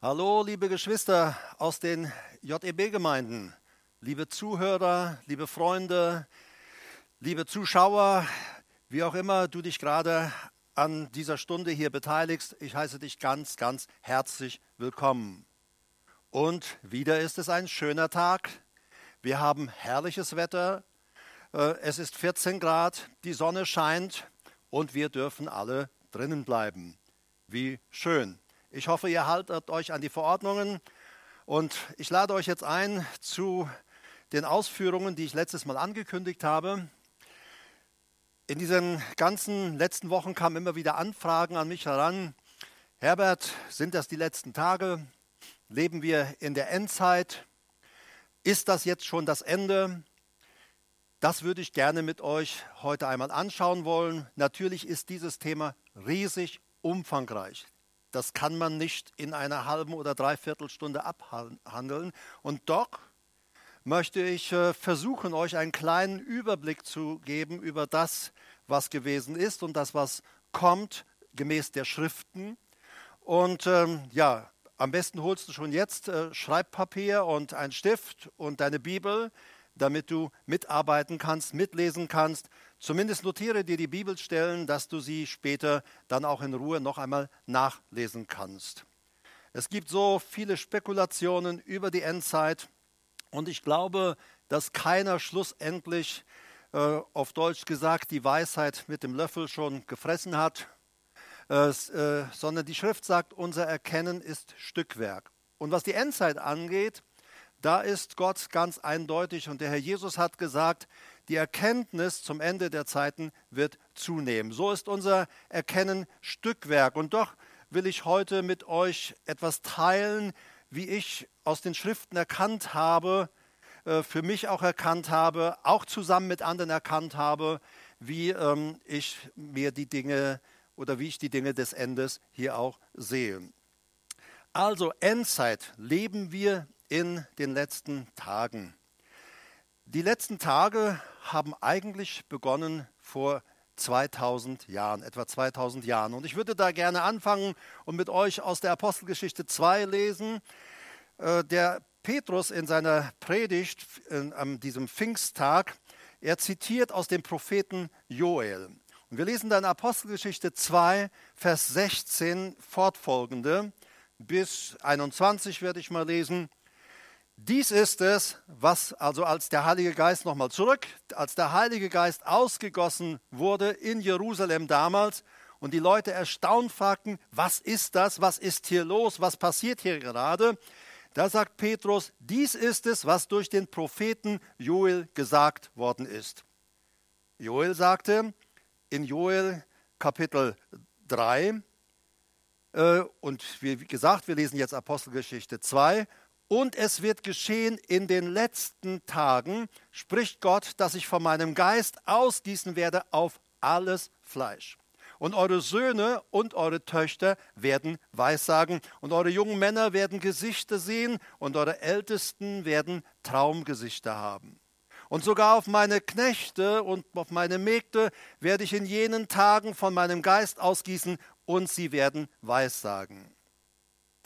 Hallo, liebe Geschwister aus den JEB-Gemeinden, liebe Zuhörer, liebe Freunde, liebe Zuschauer, wie auch immer du dich gerade an dieser Stunde hier beteiligst. Ich heiße dich ganz, ganz herzlich willkommen. Und wieder ist es ein schöner Tag. Wir haben herrliches Wetter. Äh, es ist 14 Grad, die Sonne scheint und wir dürfen alle drinnen bleiben. Wie schön. Ich hoffe, ihr haltet euch an die Verordnungen und ich lade euch jetzt ein zu den Ausführungen, die ich letztes Mal angekündigt habe. In diesen ganzen letzten Wochen kamen immer wieder Anfragen an mich heran. Herbert, sind das die letzten Tage? Leben wir in der Endzeit? Ist das jetzt schon das Ende? Das würde ich gerne mit euch heute einmal anschauen wollen. Natürlich ist dieses Thema riesig umfangreich. Das kann man nicht in einer halben oder dreiviertel Stunde abhandeln. Und doch möchte ich äh, versuchen, euch einen kleinen Überblick zu geben über das, was gewesen ist und das, was kommt, gemäß der Schriften. Und ähm, ja, am besten holst du schon jetzt äh, Schreibpapier und einen Stift und deine Bibel, damit du mitarbeiten kannst, mitlesen kannst. Zumindest notiere dir die Bibelstellen, dass du sie später dann auch in Ruhe noch einmal nachlesen kannst. Es gibt so viele Spekulationen über die Endzeit und ich glaube, dass keiner schlussendlich äh, auf Deutsch gesagt die Weisheit mit dem Löffel schon gefressen hat, äh, sondern die Schrift sagt, unser Erkennen ist Stückwerk. Und was die Endzeit angeht, da ist Gott ganz eindeutig und der Herr Jesus hat gesagt, die Erkenntnis zum Ende der Zeiten wird zunehmen. So ist unser Erkennen Stückwerk. Und doch will ich heute mit euch etwas teilen, wie ich aus den Schriften erkannt habe, äh, für mich auch erkannt habe, auch zusammen mit anderen erkannt habe, wie ähm, ich mir die Dinge oder wie ich die Dinge des Endes hier auch sehe. Also Endzeit leben wir in den letzten Tagen. Die letzten Tage haben eigentlich begonnen vor 2000 Jahren, etwa 2000 Jahren. Und ich würde da gerne anfangen und mit euch aus der Apostelgeschichte 2 lesen. Äh, der Petrus in seiner Predigt an diesem Pfingsttag, er zitiert aus dem Propheten Joel. Und wir lesen dann Apostelgeschichte 2, Vers 16 fortfolgende bis 21 werde ich mal lesen. Dies ist es, was also als der Heilige Geist nochmal zurück, als der Heilige Geist ausgegossen wurde in Jerusalem damals und die Leute erstaunt fragten, was ist das, was ist hier los, was passiert hier gerade? Da sagt Petrus, dies ist es, was durch den Propheten Joel gesagt worden ist. Joel sagte in Joel Kapitel 3, äh, und wie gesagt, wir lesen jetzt Apostelgeschichte 2, und es wird geschehen in den letzten Tagen, spricht Gott, dass ich von meinem Geist ausgießen werde auf alles Fleisch. Und eure Söhne und eure Töchter werden Weissagen, und eure jungen Männer werden Gesichter sehen, und eure Ältesten werden Traumgesichter haben. Und sogar auf meine Knechte und auf meine Mägde werde ich in jenen Tagen von meinem Geist ausgießen, und sie werden Weissagen.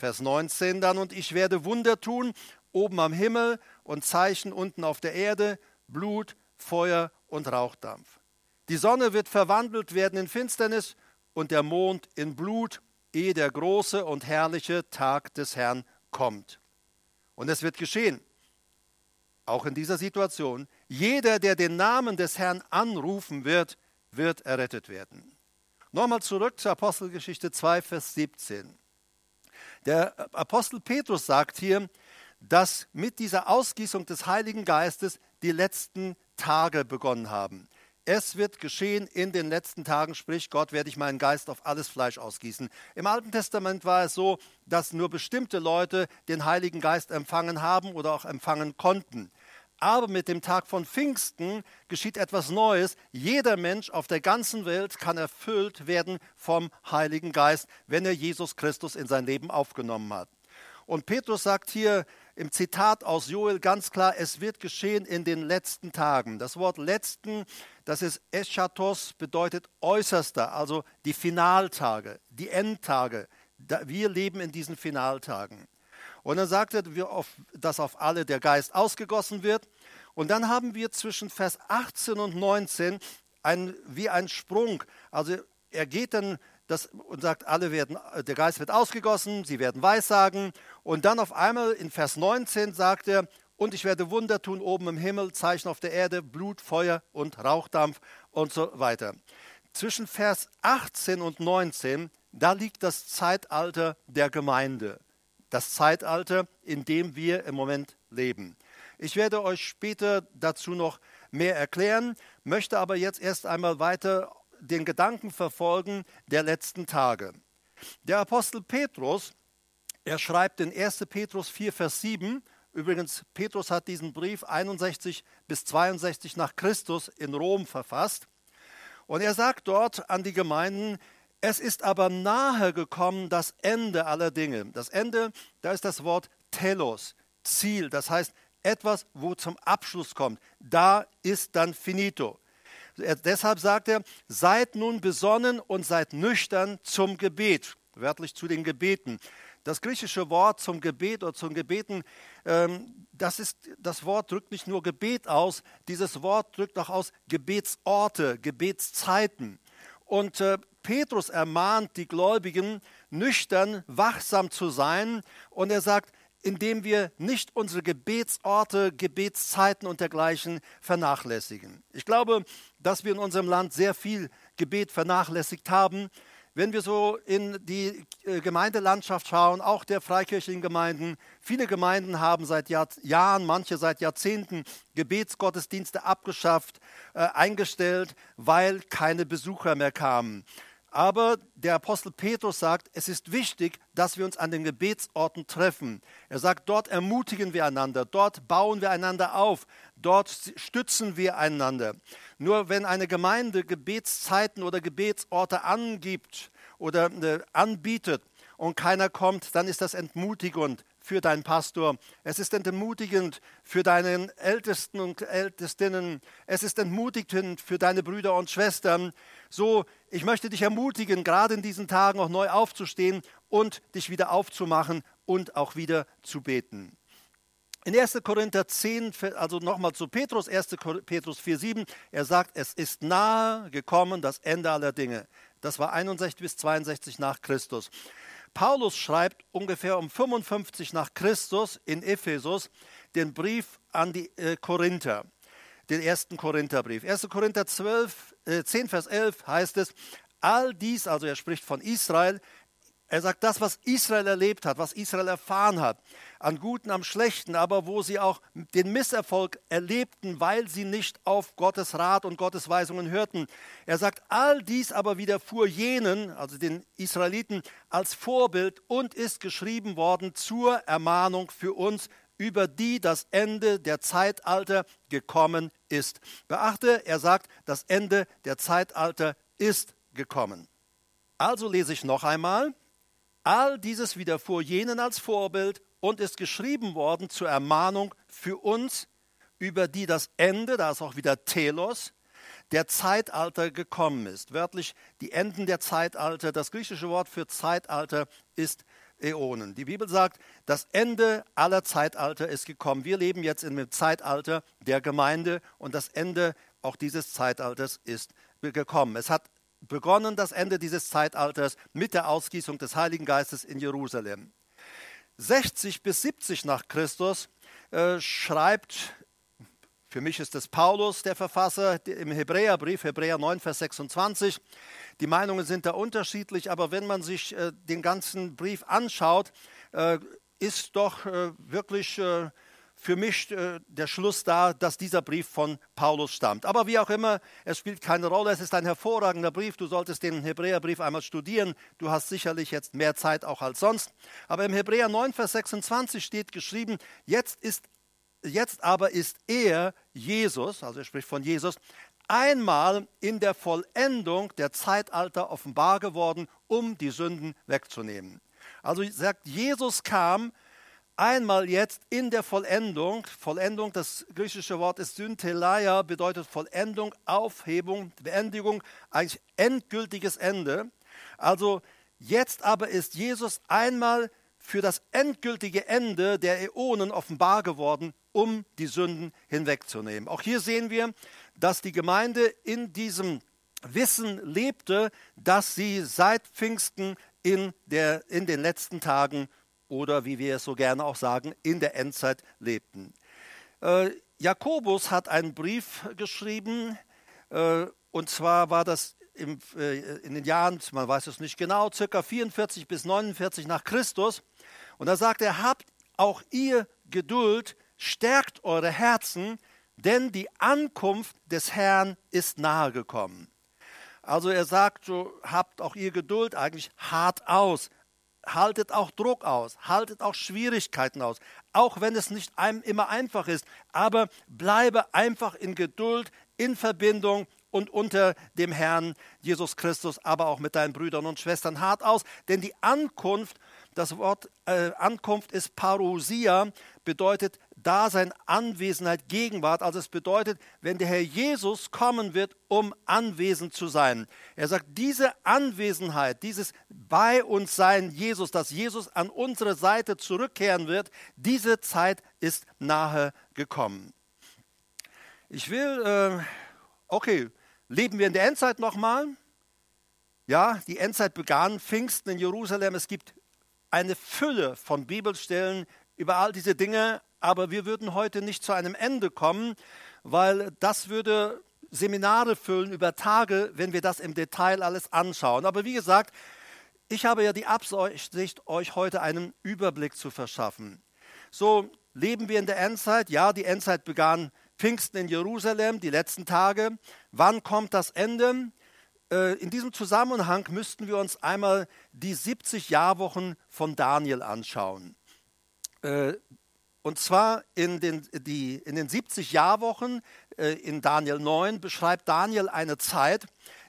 Vers 19 dann, und ich werde Wunder tun, oben am Himmel und Zeichen unten auf der Erde, Blut, Feuer und Rauchdampf. Die Sonne wird verwandelt werden in Finsternis und der Mond in Blut, ehe der große und herrliche Tag des Herrn kommt. Und es wird geschehen, auch in dieser Situation, jeder, der den Namen des Herrn anrufen wird, wird errettet werden. Nochmal zurück zur Apostelgeschichte 2, Vers 17. Der Apostel Petrus sagt hier, dass mit dieser Ausgießung des Heiligen Geistes die letzten Tage begonnen haben. Es wird geschehen in den letzten Tagen, sprich Gott, werde ich meinen Geist auf alles Fleisch ausgießen. Im Alten Testament war es so, dass nur bestimmte Leute den Heiligen Geist empfangen haben oder auch empfangen konnten. Aber mit dem Tag von Pfingsten geschieht etwas Neues. Jeder Mensch auf der ganzen Welt kann erfüllt werden vom Heiligen Geist, wenn er Jesus Christus in sein Leben aufgenommen hat. Und Petrus sagt hier im Zitat aus Joel ganz klar, es wird geschehen in den letzten Tagen. Das Wort letzten, das ist Eschatos, bedeutet äußerster, also die Finaltage, die Endtage, wir leben in diesen Finaltagen. Und dann sagt er, dass auf alle der Geist ausgegossen wird. Und dann haben wir zwischen Vers 18 und 19 ein, wie ein Sprung. Also er geht dann das, und sagt, alle werden, der Geist wird ausgegossen, sie werden Weissagen. Und dann auf einmal in Vers 19 sagt er, und ich werde Wunder tun oben im Himmel, Zeichen auf der Erde, Blut, Feuer und Rauchdampf und so weiter. Zwischen Vers 18 und 19, da liegt das Zeitalter der Gemeinde. Das Zeitalter, in dem wir im Moment leben. Ich werde euch später dazu noch mehr erklären, möchte aber jetzt erst einmal weiter den Gedanken verfolgen der letzten Tage. Der Apostel Petrus, er schreibt in 1. Petrus 4, Vers 7, übrigens, Petrus hat diesen Brief 61 bis 62 nach Christus in Rom verfasst, und er sagt dort an die Gemeinden, es ist aber nahe gekommen das Ende aller Dinge. Das Ende, da ist das Wort Telos, Ziel, das heißt etwas, wo zum Abschluss kommt. Da ist dann finito. Er, deshalb sagt er, seid nun besonnen und seid nüchtern zum Gebet, wörtlich zu den Gebeten. Das griechische Wort zum Gebet oder zum Gebeten, ähm, das, ist, das Wort drückt nicht nur Gebet aus, dieses Wort drückt auch aus Gebetsorte, Gebetszeiten. Und äh, Petrus ermahnt die Gläubigen, nüchtern, wachsam zu sein. Und er sagt, indem wir nicht unsere Gebetsorte, Gebetszeiten und dergleichen vernachlässigen. Ich glaube, dass wir in unserem Land sehr viel Gebet vernachlässigt haben. Wenn wir so in die äh, Gemeindelandschaft schauen, auch der freikirchlichen Gemeinden, viele Gemeinden haben seit Jahr, Jahren, manche seit Jahrzehnten Gebetsgottesdienste abgeschafft, äh, eingestellt, weil keine Besucher mehr kamen. Aber der Apostel Petrus sagt, es ist wichtig, dass wir uns an den Gebetsorten treffen. Er sagt, dort ermutigen wir einander, dort bauen wir einander auf, dort stützen wir einander. Nur wenn eine Gemeinde Gebetszeiten oder Gebetsorte angibt oder äh, anbietet und keiner kommt, dann ist das entmutigend für deinen Pastor. Es ist entmutigend für deinen Ältesten und Ältestinnen. Es ist entmutigend für deine Brüder und Schwestern. So, ich möchte dich ermutigen, gerade in diesen Tagen auch neu aufzustehen und dich wieder aufzumachen und auch wieder zu beten. In 1. Korinther 10, also nochmal zu Petrus, 1. Petrus 4, 7, er sagt, es ist nahe gekommen das Ende aller Dinge. Das war 61 bis 62 nach Christus. Paulus schreibt ungefähr um 55 nach Christus in Ephesus den Brief an die äh, Korinther, den ersten Korintherbrief. 1. Korinther 12, äh, 10, Vers 11 heißt es, all dies, also er spricht von Israel, er sagt, das, was Israel erlebt hat, was Israel erfahren hat, an Guten, am Schlechten, aber wo sie auch den Misserfolg erlebten, weil sie nicht auf Gottes Rat und Gottes Weisungen hörten. Er sagt, all dies aber widerfuhr jenen, also den Israeliten, als Vorbild und ist geschrieben worden zur Ermahnung für uns, über die das Ende der Zeitalter gekommen ist. Beachte, er sagt, das Ende der Zeitalter ist gekommen. Also lese ich noch einmal. All dieses widerfuhr jenen als Vorbild und ist geschrieben worden zur Ermahnung für uns, über die das Ende, da ist auch wieder Telos, der Zeitalter gekommen ist. Wörtlich die Enden der Zeitalter. Das griechische Wort für Zeitalter ist Äonen. Die Bibel sagt, das Ende aller Zeitalter ist gekommen. Wir leben jetzt in dem Zeitalter der Gemeinde und das Ende auch dieses Zeitalters ist gekommen. Es hat begonnen das Ende dieses Zeitalters mit der Ausgießung des Heiligen Geistes in Jerusalem. 60 bis 70 nach Christus äh, schreibt, für mich ist es Paulus der Verfasser im Hebräerbrief, Hebräer 9, Vers 26. Die Meinungen sind da unterschiedlich, aber wenn man sich äh, den ganzen Brief anschaut, äh, ist doch äh, wirklich äh, für mich äh, der Schluss da, dass dieser Brief von Paulus stammt. Aber wie auch immer, es spielt keine Rolle. Es ist ein hervorragender Brief. Du solltest den Hebräerbrief einmal studieren. Du hast sicherlich jetzt mehr Zeit auch als sonst. Aber im Hebräer 9, Vers 26 steht geschrieben, jetzt, ist, jetzt aber ist er, Jesus, also er spricht von Jesus, einmal in der Vollendung der Zeitalter offenbar geworden, um die Sünden wegzunehmen. Also sagt, Jesus kam, einmal jetzt in der Vollendung. Vollendung, das griechische Wort ist Syntheleia, bedeutet Vollendung, Aufhebung, Beendigung, eigentlich endgültiges Ende. Also Jetzt aber ist Jesus einmal für das endgültige Ende der Äonen offenbar geworden, um die Sünden hinwegzunehmen. Auch hier sehen wir, dass die Gemeinde in diesem Wissen lebte, dass sie seit Pfingsten in, der, in den letzten Tagen oder wie wir es so gerne auch sagen, in der Endzeit lebten. Äh, Jakobus hat einen Brief geschrieben, äh, und zwar war das im, äh, in den Jahren, man weiß es nicht genau, circa 44 bis 49 nach Christus. Und da sagt er, habt auch ihr Geduld, stärkt eure Herzen, denn die Ankunft des Herrn ist nahe gekommen. Also er sagt, so habt auch ihr Geduld eigentlich hart aus, haltet auch Druck aus, haltet auch Schwierigkeiten aus, auch wenn es nicht einem immer einfach ist, aber bleibe einfach in Geduld, in Verbindung und unter dem Herrn Jesus Christus, aber auch mit deinen Brüdern und Schwestern. Hart aus, denn die Ankunft, das Wort äh, Ankunft ist Parousia, bedeutet Dasein, Anwesenheit, Gegenwart. Also es bedeutet, wenn der Herr Jesus kommen wird, um anwesend zu sein. Er sagt, diese Anwesenheit, dieses bei uns sein Jesus, dass Jesus an unsere Seite zurückkehren wird, diese Zeit ist nahe gekommen. Ich will, äh, okay, leben wir in der Endzeit nochmal? Ja, die Endzeit begann Pfingsten in Jerusalem. Es gibt eine Fülle von Bibelstellen über all diese Dinge, aber wir würden heute nicht zu einem Ende kommen, weil das würde Seminare füllen über Tage, wenn wir das im Detail alles anschauen. Aber wie gesagt, ich habe ja die Absicht, euch heute einen Überblick zu verschaffen. So leben wir in der Endzeit. Ja, die Endzeit begann Pfingsten in Jerusalem, die letzten Tage. Wann kommt das Ende? Äh, in diesem Zusammenhang müssten wir uns einmal die 70 Jahrwochen von Daniel anschauen. Und zwar in den, die, in den 70 Jahrwochen äh, in Daniel 9 beschreibt Daniel eine Zeit,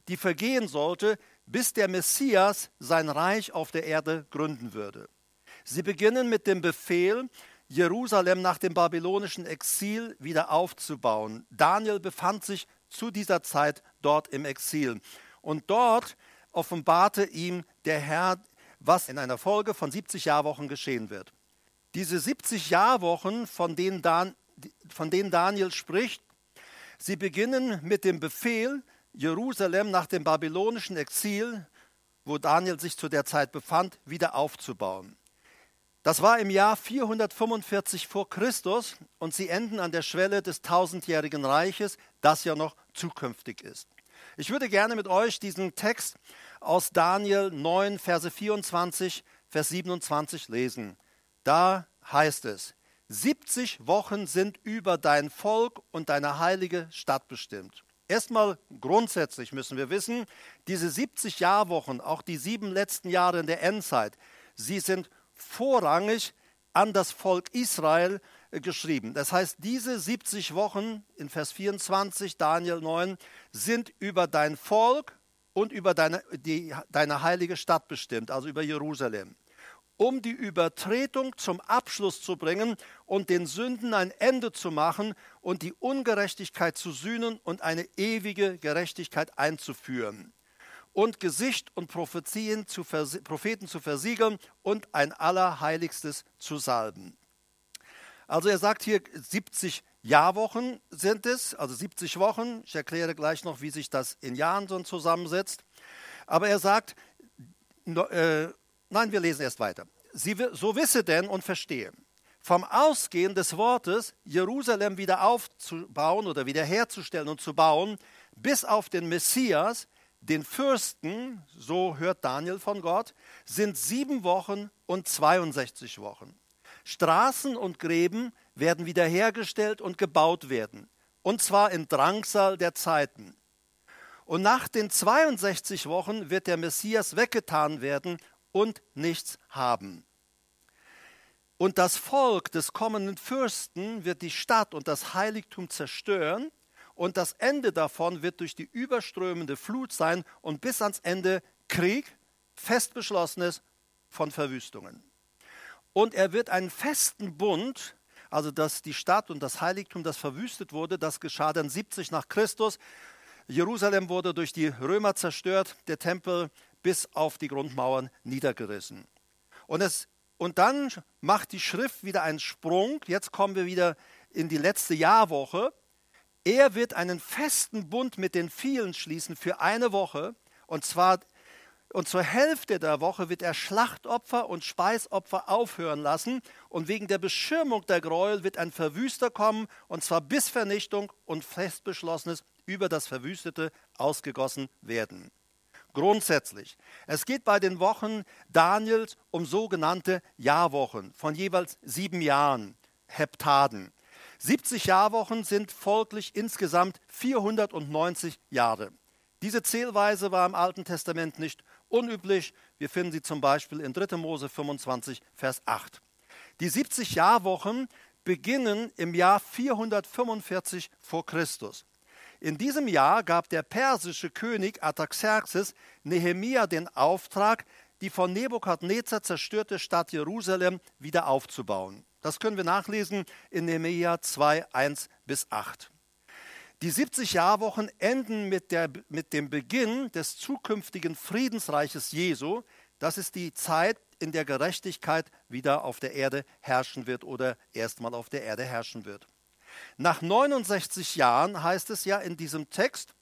die vergehen sollte, bis der Messias sein Reich auf der Erde gründen würde. Sie beginnen mit dem Befehl, Jerusalem nach dem babylonischen Exil wieder aufzubauen. Daniel befand sich zu dieser Zeit dort im Exil. Und dort offenbarte ihm der Herr, was in einer Folge von 70 Jahrwochen geschehen wird. Diese 70 Jahrwochen, von denen, Dan, von denen Daniel spricht, sie beginnen mit dem Befehl, Jerusalem nach dem babylonischen Exil, wo Daniel sich zu der Zeit befand, wieder aufzubauen. Das war im Jahr 445 vor Christus und sie enden an der Schwelle des tausendjährigen Reiches, das ja noch zukünftig ist. Ich würde gerne mit euch diesen Text aus Daniel 9, Verse 24, Vers 27 lesen. Da heißt es, 70 Wochen sind über dein Volk und deine heilige Stadt bestimmt. Erstmal grundsätzlich müssen wir wissen, diese 70 Jahrwochen, auch die sieben letzten Jahre in der Endzeit, sie sind vorrangig an das Volk Israel äh, geschrieben. Das heißt, diese 70 Wochen in Vers 24, Daniel 9, sind über dein Volk und über deine, die, deine heilige Stadt bestimmt, also über Jerusalem um die Übertretung zum Abschluss zu bringen und den Sünden ein Ende zu machen und die Ungerechtigkeit zu sühnen und eine ewige Gerechtigkeit einzuführen und Gesicht und Prophezien zu Propheten zu versiegeln und ein Allerheiligstes zu salben. Also er sagt hier 70 Jahrwochen sind es, also 70 Wochen. Ich erkläre gleich noch, wie sich das in Jahren so zusammensetzt. Aber er sagt, äh, Nein, wir lesen erst weiter. Sie, so wisse denn und verstehe. Vom Ausgehen des Wortes, Jerusalem wieder aufzubauen oder wiederherzustellen und zu bauen, bis auf den Messias, den Fürsten, so hört Daniel von Gott, sind sieben Wochen und 62 Wochen. Straßen und Gräben werden wiederhergestellt und gebaut werden, und zwar in Drangsal der Zeiten. Und nach den 62 Wochen wird der Messias weggetan werden und nichts haben. Und das Volk des kommenden Fürsten wird die Stadt und das Heiligtum zerstören, und das Ende davon wird durch die überströmende Flut sein und bis ans Ende Krieg, fest beschlossenes von Verwüstungen. Und er wird einen festen Bund, also dass die Stadt und das Heiligtum, das verwüstet wurde, das geschah dann 70 nach Christus. Jerusalem wurde durch die Römer zerstört, der Tempel bis auf die Grundmauern niedergerissen. Und, es, und dann macht die Schrift wieder einen Sprung. Jetzt kommen wir wieder in die letzte Jahrwoche. Er wird einen festen Bund mit den vielen schließen für eine Woche. Und zwar und zur Hälfte der Woche wird er Schlachtopfer und Speisopfer aufhören lassen. Und wegen der Beschirmung der Gräuel wird ein Verwüster kommen, und zwar bis Vernichtung und festbeschlossenes über das Verwüstete ausgegossen werden. Grundsätzlich. Es geht bei den Wochen Daniels um sogenannte Jahrwochen von jeweils sieben Jahren, Heptaden. 70 Jahrwochen sind folglich insgesamt 490 Jahre. Diese Zählweise war im Alten Testament nicht unüblich. Wir finden sie zum Beispiel in 3. Mose 25, Vers 8. Die 70 Jahrwochen beginnen im Jahr 445 vor Christus. In diesem Jahr gab der persische König Artaxerxes Nehemia den Auftrag, die von Nebukadnezar zerstörte Stadt Jerusalem wieder aufzubauen. Das können wir nachlesen in Nehemia 2, 1 bis 8. Die 70 Jahrwochen enden mit, der, mit dem Beginn des zukünftigen Friedensreiches Jesu. Das ist die Zeit, in der Gerechtigkeit wieder auf der Erde herrschen wird oder erstmal auf der Erde herrschen wird. Nach 69 Jahren heißt es ja in diesem Text,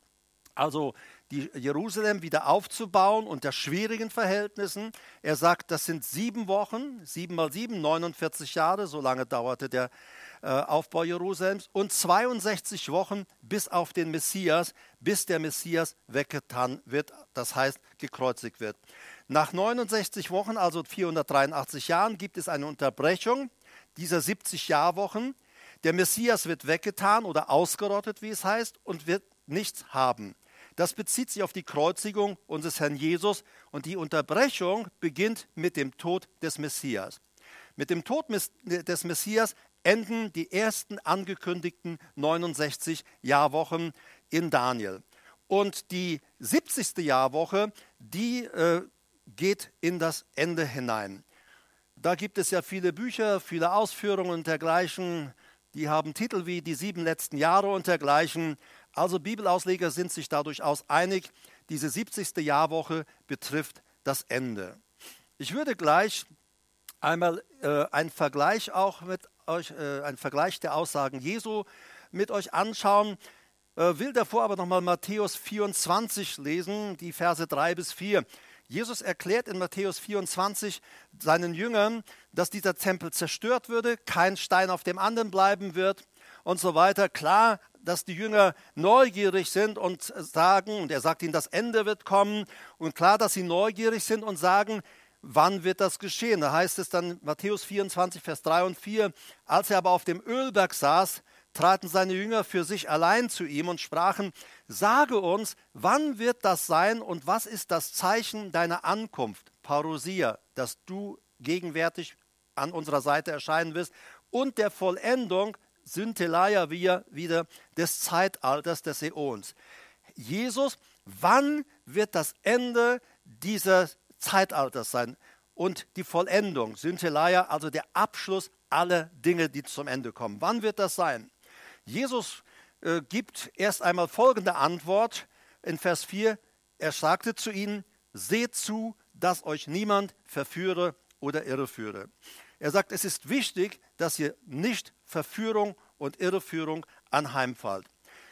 also die Jerusalem wieder aufzubauen unter schwierigen Verhältnissen. Er sagt, das sind sieben Wochen, sieben mal sieben, 49 Jahre, so lange dauerte der äh, Aufbau Jerusalems und 62 Wochen bis auf den Messias, bis der Messias weggetan wird, das heißt gekreuzigt wird. Nach 69 Wochen, also 483 Jahren, gibt es eine Unterbrechung dieser 70 Jahrwochen. Der Messias wird weggetan oder ausgerottet, wie es heißt, und wird nichts haben. Das bezieht sich auf die Kreuzigung unseres Herrn Jesus und die Unterbrechung beginnt mit dem Tod des Messias. Mit dem Tod des Messias enden die ersten angekündigten 69 Jahrwochen in Daniel. Und die 70. Jahrwoche, die äh, geht in das Ende hinein. Da gibt es ja viele Bücher, viele Ausführungen und dergleichen. Die haben Titel wie die sieben letzten Jahre und dergleichen. Also Bibelausleger sind sich da durchaus einig, diese 70. Jahrwoche betrifft das Ende. Ich würde gleich einmal äh, einen Vergleich auch mit euch, äh, einen Vergleich der Aussagen Jesu mit euch anschauen. Äh, will davor aber nochmal Matthäus 24 lesen, die Verse 3 bis 4. Jesus erklärt in Matthäus 24 seinen Jüngern, dass dieser Tempel zerstört würde, kein Stein auf dem anderen bleiben wird und so weiter. Klar, dass die Jünger neugierig sind und sagen, und er sagt ihnen, das Ende wird kommen. Und klar, dass sie neugierig sind und sagen, wann wird das geschehen? Da heißt es dann Matthäus 24, Vers 3 und 4, als er aber auf dem Ölberg saß, traten seine Jünger für sich allein zu ihm und sprachen, sage uns, wann wird das sein und was ist das Zeichen deiner Ankunft, Parousia, dass du gegenwärtig an unserer Seite erscheinen wirst und der Vollendung Syntheleia wir wieder des Zeitalters des Äons. Jesus, wann wird das Ende dieses Zeitalters sein und die Vollendung, Syntheleia, also der Abschluss aller Dinge, die zum Ende kommen. Wann wird das sein? Jesus äh, gibt erst einmal folgende Antwort in Vers 4. Er sagte zu ihnen, seht zu, dass euch niemand verführe oder irreführe. Er sagt, es ist wichtig, dass ihr nicht Verführung und Irreführung anheimfällt.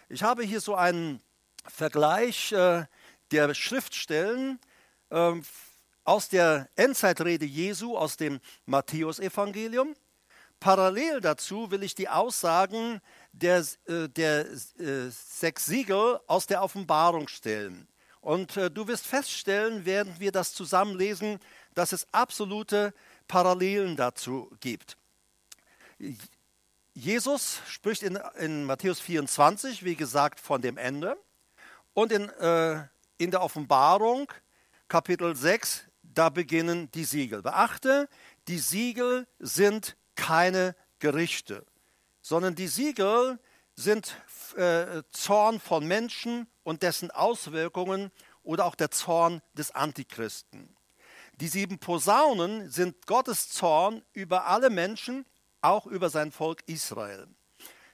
Ich habe hier so einen Vergleich äh, der Schriftstellen äh, aus der Endzeitrede Jesu aus dem Matthäusevangelium. Parallel dazu will ich die Aussagen der, äh, der äh, sechs Siegel aus der Offenbarung stellen. Und äh, du wirst feststellen, während wir das zusammenlesen, dass es absolute Parallelen dazu gibt. Jesus spricht in, in Matthäus 24, wie gesagt, von dem Ende. Und in, äh, in der Offenbarung, Kapitel 6, da beginnen die Siegel. Beachte, die Siegel sind keine Gerichte, sondern die Siegel sind äh, Zorn von Menschen und dessen Auswirkungen oder auch der Zorn des Antichristen. Die sieben Posaunen sind Gottes Zorn über alle Menschen, auch über sein Volk Israel.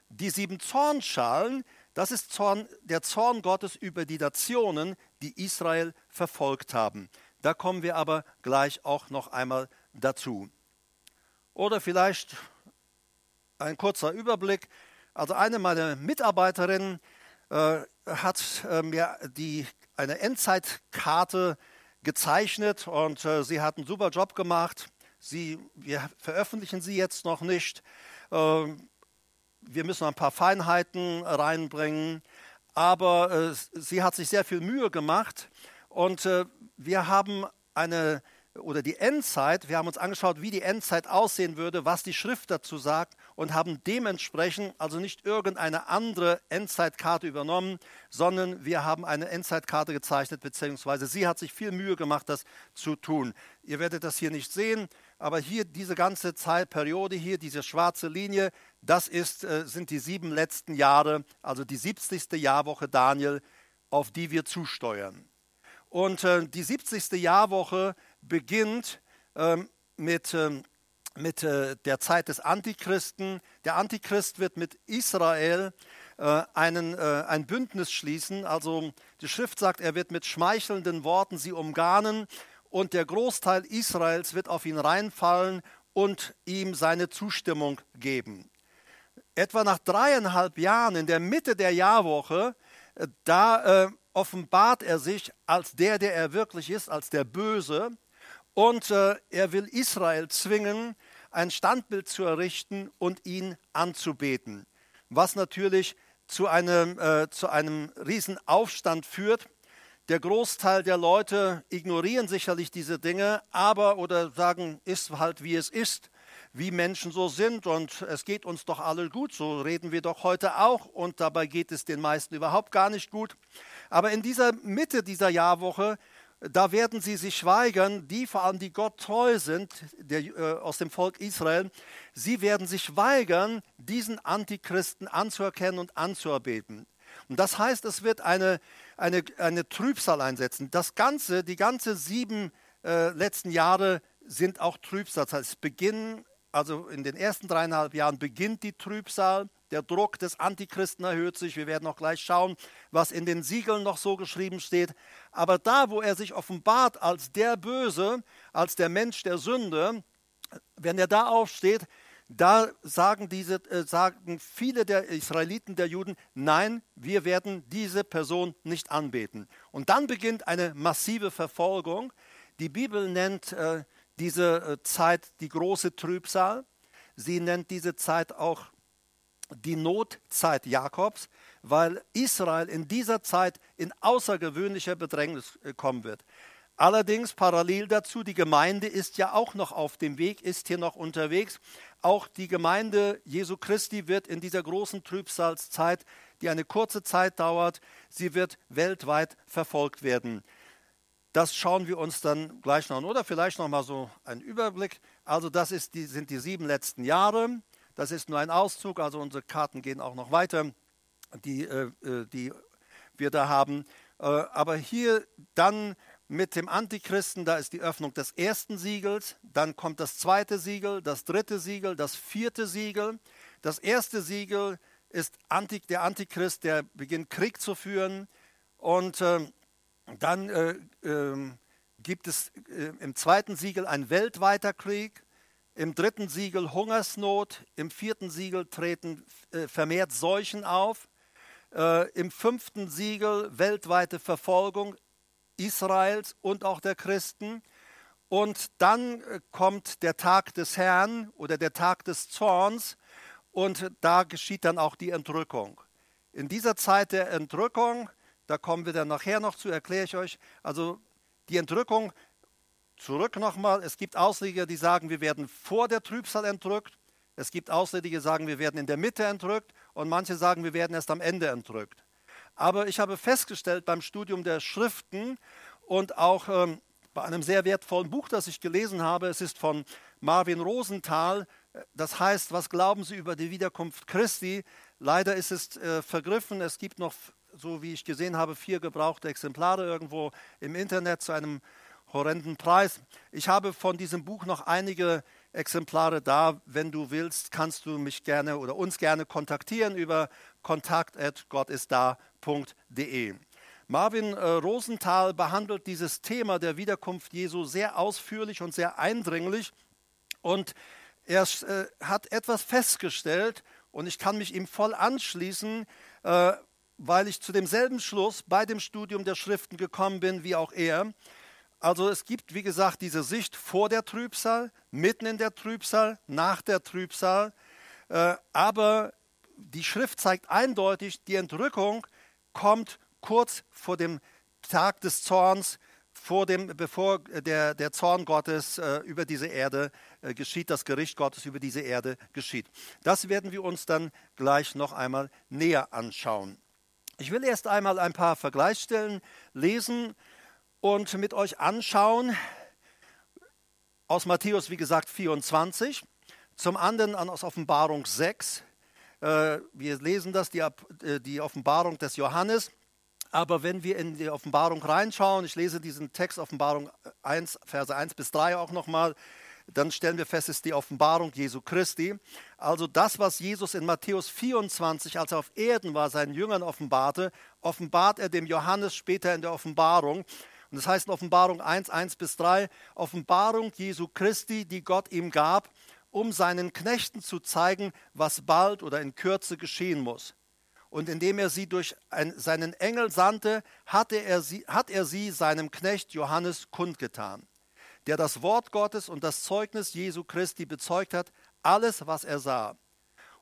Die sieben Zornschalen, das ist Zorn, der Zorn Gottes über die Nationen, die Israel verfolgt haben. Da kommen wir aber gleich auch noch einmal dazu. Oder vielleicht ein kurzer Überblick. Also eine meiner Mitarbeiterinnen äh, hat äh, mir die, eine Endzeitkarte gezeichnet und äh, sie hat einen super Job gemacht. Sie, wir veröffentlichen sie jetzt noch nicht. Ähm, wir müssen ein paar Feinheiten reinbringen, aber äh, sie hat sich sehr viel Mühe gemacht und äh, wir haben eine oder die Endzeit, wir haben uns angeschaut, wie die Endzeit aussehen würde, was die Schrift dazu sagt und haben dementsprechend also nicht irgendeine andere Endzeitkarte übernommen, sondern wir haben eine Endzeitkarte gezeichnet, beziehungsweise sie hat sich viel Mühe gemacht, das zu tun. Ihr werdet das hier nicht sehen, aber hier diese ganze Zeitperiode hier, diese schwarze Linie, das ist, äh, sind die sieben letzten Jahre, also die 70. Jahrwoche Daniel, auf die wir zusteuern. Und äh, die 70. Jahrwoche beginnt ähm, mit, ähm, mit äh, der Zeit des Antichristen. Der Antichrist wird mit Israel äh, einen, äh, ein Bündnis schließen. Also die Schrift sagt, er wird mit schmeichelnden Worten sie umgarnen und der Großteil Israels wird auf ihn reinfallen und ihm seine Zustimmung geben. Etwa nach dreieinhalb Jahren, in der Mitte der Jahrwoche, äh, da äh, offenbart er sich als der, der er wirklich ist, als der Böse. Und äh, er will Israel zwingen, ein Standbild zu errichten und ihn anzubeten. Was natürlich zu einem, äh, zu einem Riesenaufstand führt. Der Großteil der Leute ignorieren sicherlich diese Dinge, aber oder sagen, ist halt wie es ist, wie Menschen so sind und es geht uns doch alle gut, so reden wir doch heute auch und dabei geht es den meisten überhaupt gar nicht gut. Aber in dieser Mitte dieser Jahrwoche da werden sie sich weigern, die vor allem, die Gott treu sind, der, äh, aus dem Volk Israel, sie werden sich weigern, diesen Antichristen anzuerkennen und anzuerbeten. Und das heißt, es wird eine, eine, eine Trübsal einsetzen. Das Ganze, die ganze sieben äh, letzten Jahre sind auch Trübsal. Das heißt, beginnen, also in den ersten dreieinhalb Jahren beginnt die Trübsal der Druck des Antichristen erhöht sich. Wir werden noch gleich schauen, was in den Siegeln noch so geschrieben steht. Aber da, wo er sich offenbart als der Böse, als der Mensch der Sünde, wenn er da aufsteht, da sagen, diese, äh, sagen viele der Israeliten, der Juden, nein, wir werden diese Person nicht anbeten. Und dann beginnt eine massive Verfolgung. Die Bibel nennt äh, diese äh, Zeit die große Trübsal. Sie nennt diese Zeit auch die Notzeit Jakobs, weil Israel in dieser Zeit in außergewöhnlicher Bedrängnis äh, kommen wird. Allerdings parallel dazu, die Gemeinde ist ja auch noch auf dem Weg, ist hier noch unterwegs. Auch die Gemeinde Jesu Christi wird in dieser großen Trübsalzeit, die eine kurze Zeit dauert, sie wird weltweit verfolgt werden. Das schauen wir uns dann gleich noch an. Oder vielleicht noch mal so einen Überblick. Also das die, sind die sieben letzten Jahre. Das ist nur ein Auszug, also unsere Karten gehen auch noch weiter, die, äh, äh, die wir da haben. Äh, aber hier dann mit dem Antichristen, da ist die Öffnung des ersten Siegels, dann kommt das zweite Siegel, das dritte Siegel, das vierte Siegel. Das erste Siegel ist der Antichrist, der beginnt Krieg zu führen. Und äh, dann äh, äh, gibt es im zweiten Siegel ein weltweiter Krieg im dritten Siegel Hungersnot, im vierten Siegel treten äh, vermehrt Seuchen auf, äh, im fünften Siegel weltweite Verfolgung Israels und auch der Christen. Und dann äh, kommt der Tag des Herrn oder der Tag des Zorns und da geschieht dann auch die Entrückung. In dieser Zeit der Entrückung, da kommen wir dann nachher noch zu, erkläre ich euch, also die Entrückung Zurück nochmal, es gibt Ausleger, die sagen, wir werden vor der Trübsal entrückt. Es gibt Ausleger, die sagen, wir werden in der Mitte entrückt. Und manche sagen, wir werden erst am Ende entrückt. Aber ich habe festgestellt beim Studium der Schriften und auch ähm, bei einem sehr wertvollen Buch, das ich gelesen habe, es ist von Marvin Rosenthal, das heißt, was glauben Sie über die Wiederkunft Christi? Leider ist es äh, vergriffen. Es gibt noch, so wie ich gesehen habe, vier gebrauchte Exemplare irgendwo im Internet zu einem horrenden Preis. Ich habe von diesem Buch noch einige Exemplare da. Wenn du willst, kannst du mich gerne oder uns gerne kontaktieren über kontakt.gottistda.de. Marvin äh, Rosenthal behandelt dieses Thema der Wiederkunft Jesu sehr ausführlich und sehr eindringlich. Und er äh, hat etwas festgestellt und ich kann mich ihm voll anschließen, äh, weil ich zu demselben Schluss bei dem Studium der Schriften gekommen bin wie auch er. Also es gibt, wie gesagt, diese Sicht vor der Trübsal, mitten in der Trübsal, nach der Trübsal. Äh, aber die Schrift zeigt eindeutig, die Entrückung kommt kurz vor dem Tag des Zorns, vor dem, bevor der, der Zorn Gottes äh, über diese Erde äh, geschieht, das Gericht Gottes über diese Erde geschieht. Das werden wir uns dann gleich noch einmal näher anschauen. Ich will erst einmal ein paar Vergleichsstellen lesen und mit euch anschauen. Aus Matthäus, wie gesagt, 24, zum anderen aus Offenbarung 6. Äh, wir lesen das, äh, die Offenbarung des Johannes. Aber wenn wir in die Offenbarung reinschauen, ich lese diesen Text Offenbarung 1, Verse 1 bis 3 auch nochmal, dann stellen wir fest, es ist die Offenbarung Jesu Christi. Also das, was Jesus in Matthäus 24, als er auf Erden war, seinen Jüngern offenbarte, offenbart er dem Johannes später in der Offenbarung. Und das heißt in Offenbarung 1, 1 bis 3, Offenbarung Jesu Christi, die Gott ihm gab, um seinen Knechten zu zeigen, was bald oder in Kürze geschehen muss. Und indem er sie durch ein, seinen Engel sandte, hatte er sie, hat er sie seinem Knecht Johannes kundgetan, der das Wort Gottes und das Zeugnis Jesu Christi bezeugt hat, alles, was er sah.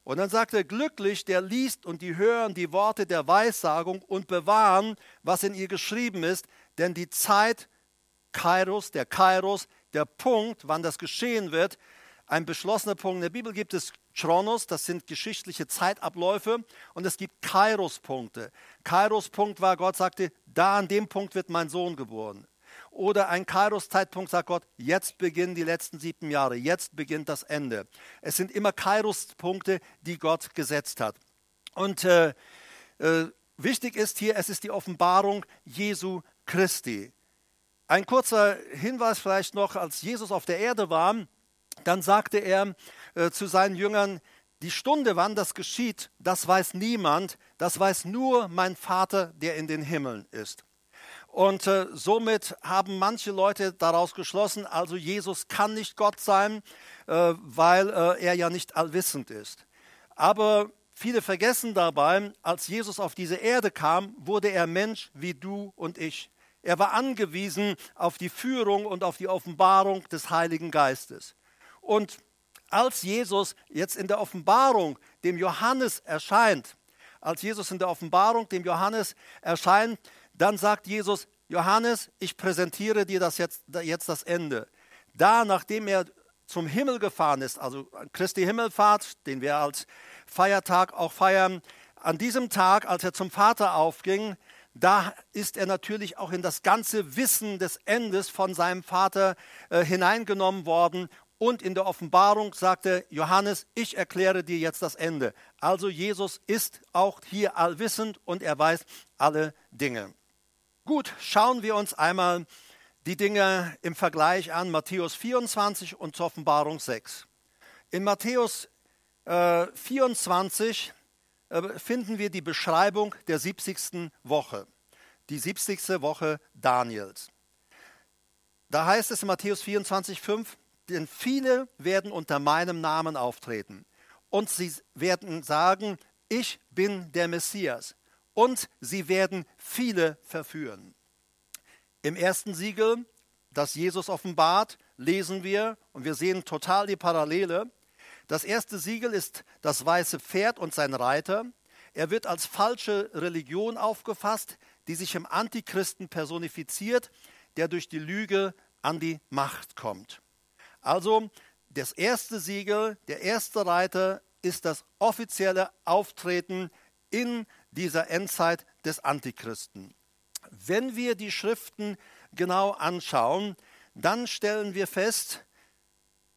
Und dann sagt er, glücklich, der liest und die hören die Worte der Weissagung und bewahren, was in ihr geschrieben ist, denn die Zeit, Kairos, der Kairos, der Punkt, wann das geschehen wird, ein beschlossener Punkt. In der Bibel gibt es Chronos, das sind geschichtliche Zeitabläufe, und es gibt Kairos-Punkte. Kairos-Punkt war, Gott sagte, da an dem Punkt wird mein Sohn geboren. Oder ein Kairos-Zeitpunkt sagt Gott, jetzt beginnen die letzten sieben Jahre, jetzt beginnt das Ende. Es sind immer Kairos-Punkte, die Gott gesetzt hat. Und äh, äh, wichtig ist hier, es ist die Offenbarung Jesu Christi. Ein kurzer Hinweis vielleicht noch, als Jesus auf der Erde war, dann sagte er äh, zu seinen Jüngern, die Stunde, wann das geschieht, das weiß niemand, das weiß nur mein Vater, der in den Himmeln ist. Und äh, somit haben manche Leute daraus geschlossen, also Jesus kann nicht Gott sein, äh, weil äh, er ja nicht allwissend ist. Aber viele vergessen dabei, als Jesus auf diese Erde kam, wurde er Mensch wie du und ich. Er war angewiesen auf die Führung und auf die Offenbarung des Heiligen Geistes. Und als Jesus jetzt in der Offenbarung dem Johannes erscheint, als Jesus in der Offenbarung dem Johannes erscheint, dann sagt Jesus, Johannes, ich präsentiere dir das jetzt, jetzt das Ende. Da, nachdem er zum Himmel gefahren ist, also Christi Himmelfahrt, den wir als Feiertag auch feiern, an diesem Tag, als er zum Vater aufging, da ist er natürlich auch in das ganze Wissen des Endes von seinem Vater äh, hineingenommen worden und in der Offenbarung sagte Johannes, ich erkläre dir jetzt das Ende. Also Jesus ist auch hier allwissend und er weiß alle Dinge. Gut, schauen wir uns einmal die Dinge im Vergleich an, Matthäus 24 und Offenbarung 6. In Matthäus äh, 24 äh, finden wir die Beschreibung der 70. Woche, die 70. Woche Daniels. Da heißt es in Matthäus 24, 5, denn viele werden unter meinem Namen auftreten und sie werden sagen, ich bin der Messias. Und sie werden viele verführen. Im ersten Siegel, das Jesus offenbart, lesen wir, und wir sehen total die Parallele, das erste Siegel ist das weiße Pferd und sein Reiter. Er wird als falsche Religion aufgefasst, die sich im Antichristen personifiziert, der durch die Lüge an die Macht kommt. Also das erste Siegel, der erste Reiter ist das offizielle Auftreten in dieser Endzeit des Antichristen. Wenn wir die Schriften genau anschauen, dann stellen wir fest,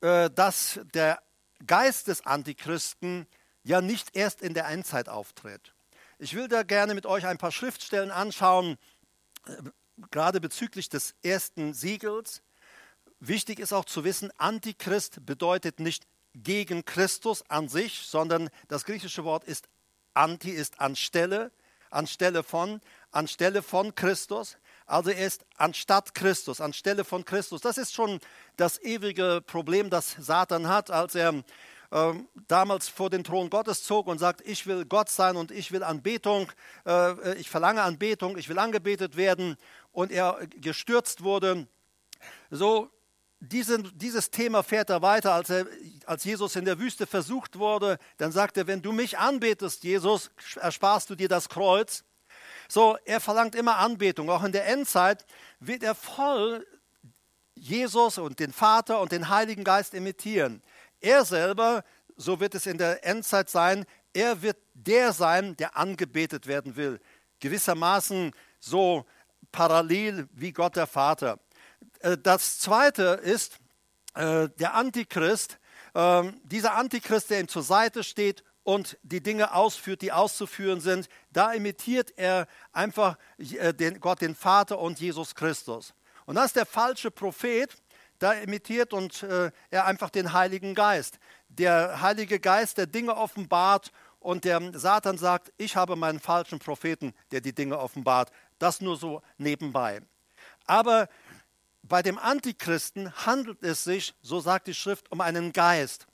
äh, dass der Geist des Antichristen ja nicht erst in der Endzeit auftritt. Ich will da gerne mit euch ein paar Schriftstellen anschauen, äh, gerade bezüglich des ersten Siegels. Wichtig ist auch zu wissen, Antichrist bedeutet nicht gegen Christus an sich, sondern das griechische Wort ist anti, ist anstelle, anstelle von. anstelle von Christus. Also er ist anstatt Christus, anstelle von Christus. Das ist schon das ewige Problem, das Satan hat, als er äh, damals vor den Thron Gottes zog und sagt, ich will Gott sein und ich will Anbetung, äh, ich verlange Anbetung, ich will angebetet werden und er gestürzt wurde. So diese, dieses Thema fährt er weiter, als, er, als Jesus in der Wüste versucht wurde. Dann sagt er, wenn du mich anbetest, Jesus, ersparst du dir das Kreuz. So, er verlangt immer Anbetung. Auch in der Endzeit wird er voll Jesus und den Vater und den Heiligen Geist imitieren. Er selber, so wird es in der Endzeit sein, er wird der sein, der angebetet werden will. Gewissermaßen so parallel wie Gott der Vater. Äh, das zweite ist äh, der Antichrist. Ähm, dieser Antichrist, der ihm zur Seite steht und die Dinge ausführt, die auszuführen sind, da imitiert er einfach äh, den, Gott, den Vater und Jesus Christus. Und das ist der falsche Prophet, da imitiert und äh, er einfach den Heiligen Geist. Der Heilige Geist, der Dinge offenbart und der Satan sagt, ich habe meinen falschen Propheten, der die Dinge offenbart. Das nur so nebenbei. Aber bei dem Antichristen handelt es sich, so sagt die Schrift, um einen Geist.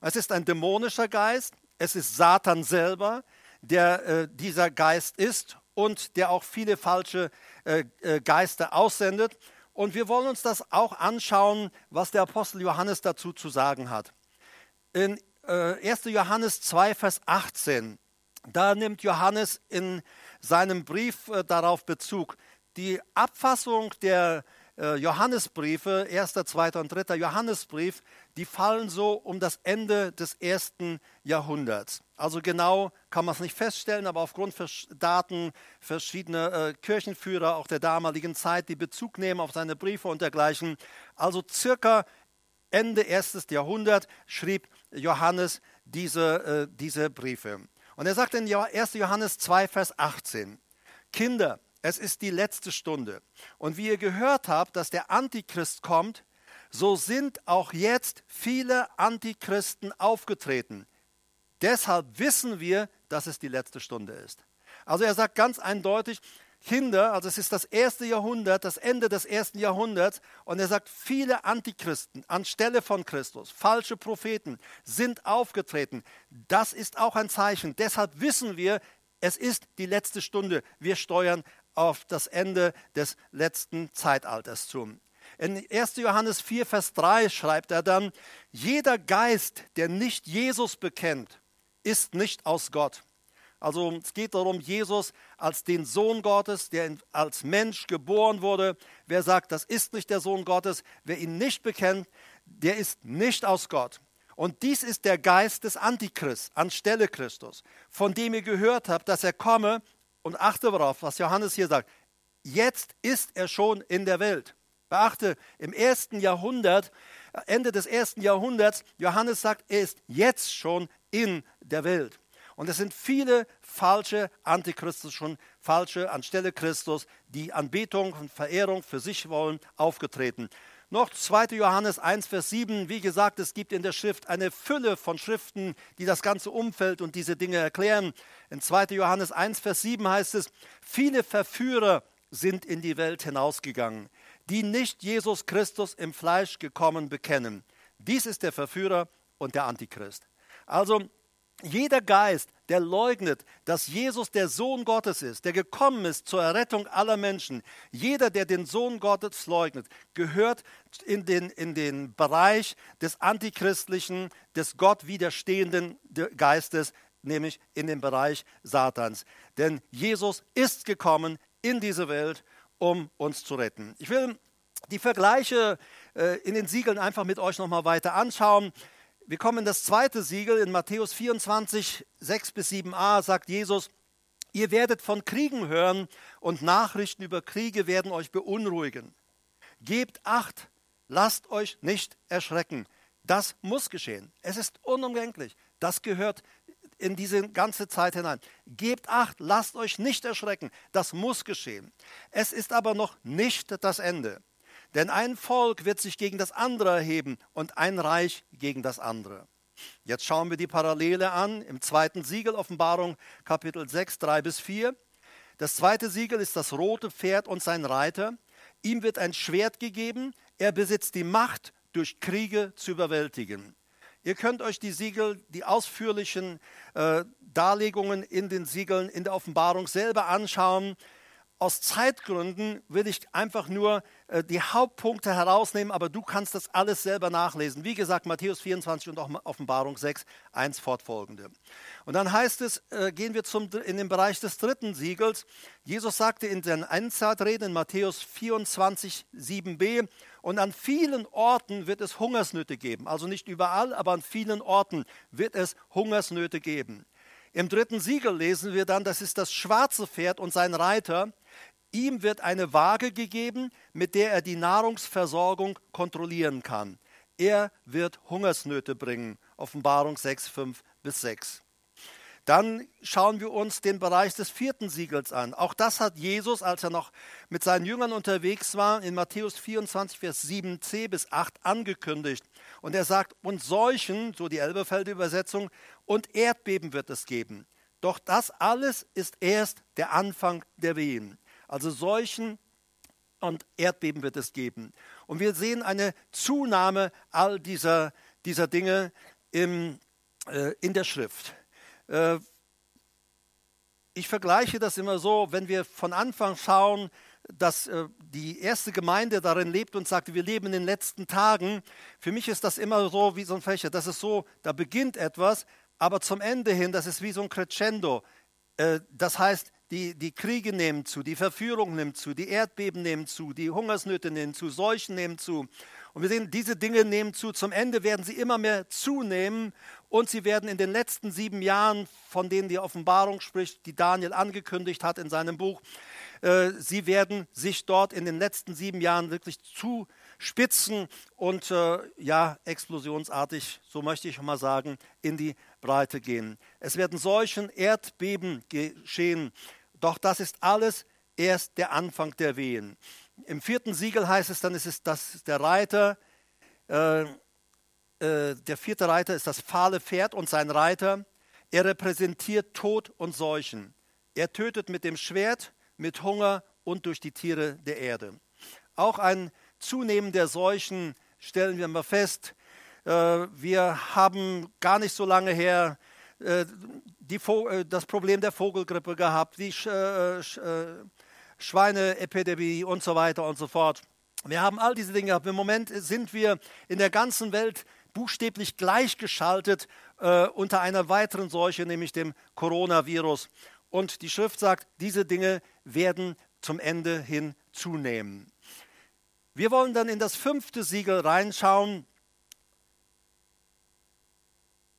Es ist ein dämonischer Geist, es ist Satan selber, der äh, dieser Geist ist und der auch viele falsche äh, äh, Geister aussendet. Und wir wollen uns das auch anschauen, was der Apostel Johannes dazu zu sagen hat. In äh, 1. Johannes 2, Vers 18, da nimmt Johannes in seinem Brief äh, darauf Bezug. Die Abfassung der Johannesbriefe, 1., 2. und 3. Johannesbrief, die fallen so um das Ende des ersten Jahrhunderts. Also genau kann man es nicht feststellen, aber aufgrund von Daten verschiedener äh, Kirchenführer auch der damaligen Zeit, die Bezug nehmen auf seine Briefe und dergleichen. Also circa Ende erstes Jahrhundert schrieb Johannes diese, äh, diese Briefe. Und er sagt in 1. Johannes 2, Vers 18, Kinder, es ist die letzte Stunde. Und wie ihr gehört habt, dass der Antichrist kommt, so sind auch jetzt viele Antichristen aufgetreten. Deshalb wissen wir, dass es die letzte Stunde ist. Also er sagt ganz eindeutig, Kinder, also es ist das erste Jahrhundert, das Ende des ersten Jahrhunderts, und er sagt, viele Antichristen anstelle von Christus, falsche Propheten sind aufgetreten. Das ist auch ein Zeichen. Deshalb wissen wir, es ist die letzte Stunde. Wir steuern auf das Ende des letzten Zeitalters zu. In 1. Johannes 4, Vers 3 schreibt er dann, jeder Geist, der nicht Jesus bekennt, ist nicht aus Gott. Also es geht darum, Jesus als den Sohn Gottes, der als Mensch geboren wurde. Wer sagt, das ist nicht der Sohn Gottes, wer ihn nicht bekennt, der ist nicht aus Gott. Und dies ist der Geist des Antichrist anstelle Christus, von dem ihr gehört habt, dass er komme, und achte darauf, was Johannes hier sagt. Jetzt ist er schon in der Welt. Beachte, im ersten Jahrhundert, Ende des ersten Jahrhunderts, Johannes sagt, er ist jetzt schon in der Welt. Und es sind viele falsche Antichristus, schon falsche anstelle Christus, die Anbetung und Verehrung für sich wollen, aufgetreten. Noch 2. Johannes 1, Vers 7. Wie gesagt, es gibt in der Schrift eine Fülle von Schriften, die das ganze Umfeld und diese Dinge erklären. In 2. Johannes 1, Vers 7 heißt es, viele Verführer sind in die Welt hinausgegangen, die nicht Jesus Christus im Fleisch gekommen bekennen. Dies ist der Verführer und der Antichrist. Also jeder Geist, der leugnet, dass Jesus der Sohn Gottes ist, der gekommen ist zur Errettung aller Menschen, jeder, der den Sohn Gottes leugnet, gehört in den, in den Bereich des antichristlichen, des Gott widerstehenden Geistes, nämlich in den Bereich Satans. Denn Jesus ist gekommen in diese Welt, um uns zu retten. Ich will die Vergleiche äh, in den Siegeln einfach mit euch nochmal weiter anschauen. Wir kommen in das zweite Siegel in Matthäus 24, 6 bis 7a, sagt Jesus, ihr werdet von Kriegen hören und Nachrichten über Kriege werden euch beunruhigen. Gebt acht, lasst euch nicht erschrecken. Das muss geschehen. Es ist unumgänglich. Das gehört in diese ganze Zeit hinein. Gebt acht, lasst euch nicht erschrecken. Das muss geschehen. Es ist aber noch nicht das Ende. Denn ein Volk wird sich gegen das andere erheben und ein Reich gegen das andere. Jetzt schauen wir die Parallele an im zweiten Siegel Offenbarung Kapitel 6, 3 bis 4. Das zweite Siegel ist das rote Pferd und sein Reiter. Ihm wird ein Schwert gegeben. Er besitzt die Macht, durch Kriege zu überwältigen. Ihr könnt euch die Siegel, die ausführlichen äh, Darlegungen in den Siegeln in der Offenbarung selber anschauen. Aus Zeitgründen will ich einfach nur äh, die Hauptpunkte herausnehmen, aber du kannst das alles selber nachlesen. Wie gesagt, Matthäus 24 und auch Offenbarung 6, 1 fortfolgende. Und dann heißt es, äh, gehen wir zum, in den Bereich des dritten Siegels. Jesus sagte in seinen Endzeitreden in Matthäus 24, 7b, und an vielen Orten wird es Hungersnöte geben. Also nicht überall, aber an vielen Orten wird es Hungersnöte geben. Im dritten Siegel lesen wir dann, das ist das schwarze Pferd und sein Reiter. Ihm wird eine Waage gegeben, mit der er die Nahrungsversorgung kontrollieren kann. Er wird Hungersnöte bringen. Offenbarung 6, 5 bis 6. Dann schauen wir uns den Bereich des vierten Siegels an. Auch das hat Jesus, als er noch mit seinen Jüngern unterwegs war, in Matthäus 24, Vers 7c bis 8 angekündigt. Und er sagt, und Seuchen, so die Elberfelder Übersetzung, und Erdbeben wird es geben. Doch das alles ist erst der Anfang der Wehen. Also Seuchen und Erdbeben wird es geben. Und wir sehen eine Zunahme all dieser, dieser Dinge im, äh, in der Schrift. Äh, ich vergleiche das immer so, wenn wir von Anfang schauen, dass äh, die erste Gemeinde darin lebt und sagt, wir leben in den letzten Tagen. Für mich ist das immer so wie so ein Fächer. Das ist so, da beginnt etwas, aber zum Ende hin, das ist wie so ein Crescendo. Äh, das heißt, die, die Kriege nehmen zu, die Verführung nimmt zu, die Erdbeben nehmen zu, die Hungersnöte nehmen zu, Seuchen nehmen zu. Und wir sehen, diese Dinge nehmen zu. Zum Ende werden sie immer mehr zunehmen und sie werden in den letzten sieben Jahren, von denen die Offenbarung spricht, die Daniel angekündigt hat in seinem Buch, äh, sie werden sich dort in den letzten sieben Jahren wirklich zuspitzen und äh, ja, explosionsartig, so möchte ich mal sagen, in die Breite gehen. Es werden solchen Erdbeben geschehen. Doch das ist alles erst der Anfang der Wehen. Im vierten Siegel heißt es dann, es ist das, der Reiter, äh, äh, der vierte Reiter ist das fahle Pferd und sein Reiter. Er repräsentiert Tod und Seuchen. Er tötet mit dem Schwert, mit Hunger und durch die Tiere der Erde. Auch ein Zunehmen der Seuchen stellen wir mal fest. Äh, wir haben gar nicht so lange her die, äh, das Problem der Vogelgrippe gehabt, die Schweineepidemie und so weiter und so fort. Wir haben all diese Dinge gehabt. Im Moment sind wir in der ganzen Welt buchstäblich gleichgeschaltet äh, unter einer weiteren Seuche, nämlich dem Coronavirus. Und die Schrift sagt, diese Dinge werden zum Ende hin zunehmen. Wir wollen dann in das fünfte Siegel reinschauen.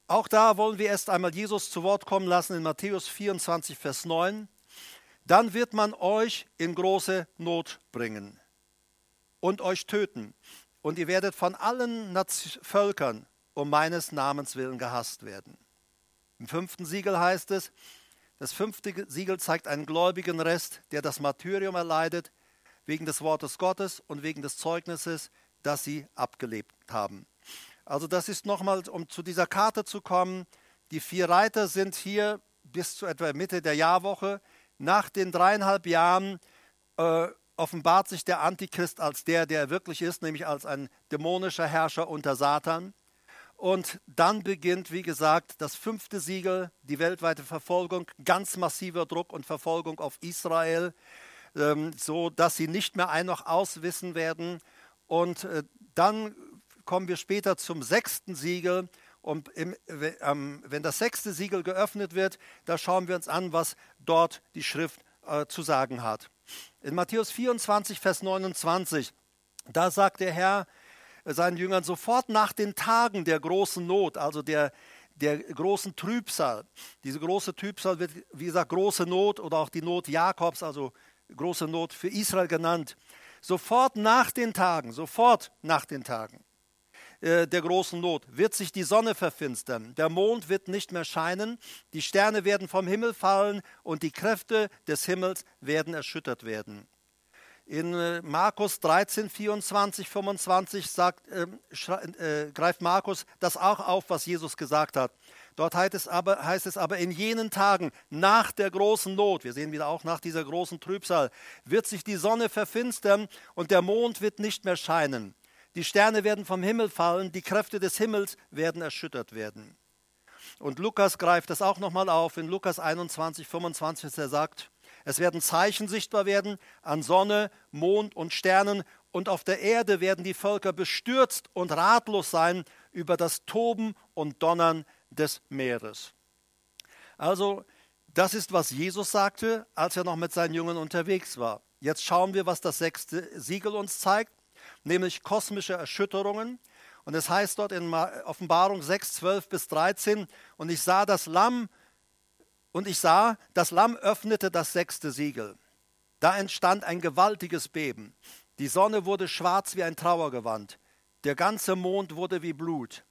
Auch da wollen wir erst einmal Jesus zu Wort kommen lassen in Matthäus 24, Vers 9. Dann wird man euch in große Not bringen und euch töten. Und ihr werdet von allen Völkern um meines Namens willen gehasst werden. Im fünften Siegel heißt es, das fünfte Siegel zeigt einen gläubigen Rest, der das Martyrium erleidet, wegen des Wortes Gottes und wegen des Zeugnisses, das sie abgelebt haben. Also das ist nochmal, um zu dieser Karte zu kommen, die vier Reiter sind hier bis zu etwa Mitte der Jahrwoche. Nach den dreieinhalb Jahren äh, offenbart sich der Antichrist als der, der er wirklich ist, nämlich als ein dämonischer Herrscher unter Satan. Und dann beginnt, wie gesagt, das fünfte Siegel, die weltweite Verfolgung, ganz massiver Druck und Verfolgung auf Israel, ähm, so dass sie nicht mehr ein noch auswissen werden. Und äh, dann kommen wir später zum sechsten Siegel. Und im, wenn das sechste Siegel geöffnet wird, da schauen wir uns an, was dort die Schrift äh, zu sagen hat. In Matthäus 24, Vers 29, da sagt der Herr seinen Jüngern, sofort nach den Tagen der großen Not, also der, der großen Trübsal. Diese große Trübsal wird, wie gesagt, große Not oder auch die Not Jakobs, also große Not für Israel genannt. Sofort nach den Tagen, sofort nach den Tagen äh, der großen Not wird sich die Sonne verfinstern, der Mond wird nicht mehr scheinen, die Sterne werden vom Himmel fallen und die Kräfte des Himmels werden erschüttert werden. In äh, Markus 13, 24, 25 sagt, äh, äh, greift Markus das auch auf, was Jesus gesagt hat. Dort heißt es, aber, heißt es aber, in jenen Tagen nach der großen Not, wir sehen wieder auch nach dieser großen Trübsal, wird sich die Sonne verfinstern und der Mond wird nicht mehr scheinen. Die Sterne werden vom Himmel fallen, die Kräfte des Himmels werden erschüttert werden. Und Lukas greift das auch nochmal auf in Lukas 21, 25, er sagt, es werden Zeichen sichtbar werden an Sonne, Mond und Sternen und auf der Erde werden die Völker bestürzt und ratlos sein über das Toben und Donnern des Meeres. Also, das ist, was Jesus sagte, als er noch mit seinen Jüngern unterwegs war. Jetzt schauen wir, was das sechste Siegel uns zeigt, nämlich kosmische Erschütterungen. Und es heißt dort in Offenbarung 6, 12 bis 13, und ich sah das Lamm, und ich sah, das Lamm öffnete das sechste Siegel. Da entstand ein gewaltiges Beben. Die Sonne wurde schwarz wie ein Trauergewand. Der ganze Mond wurde wie Blut.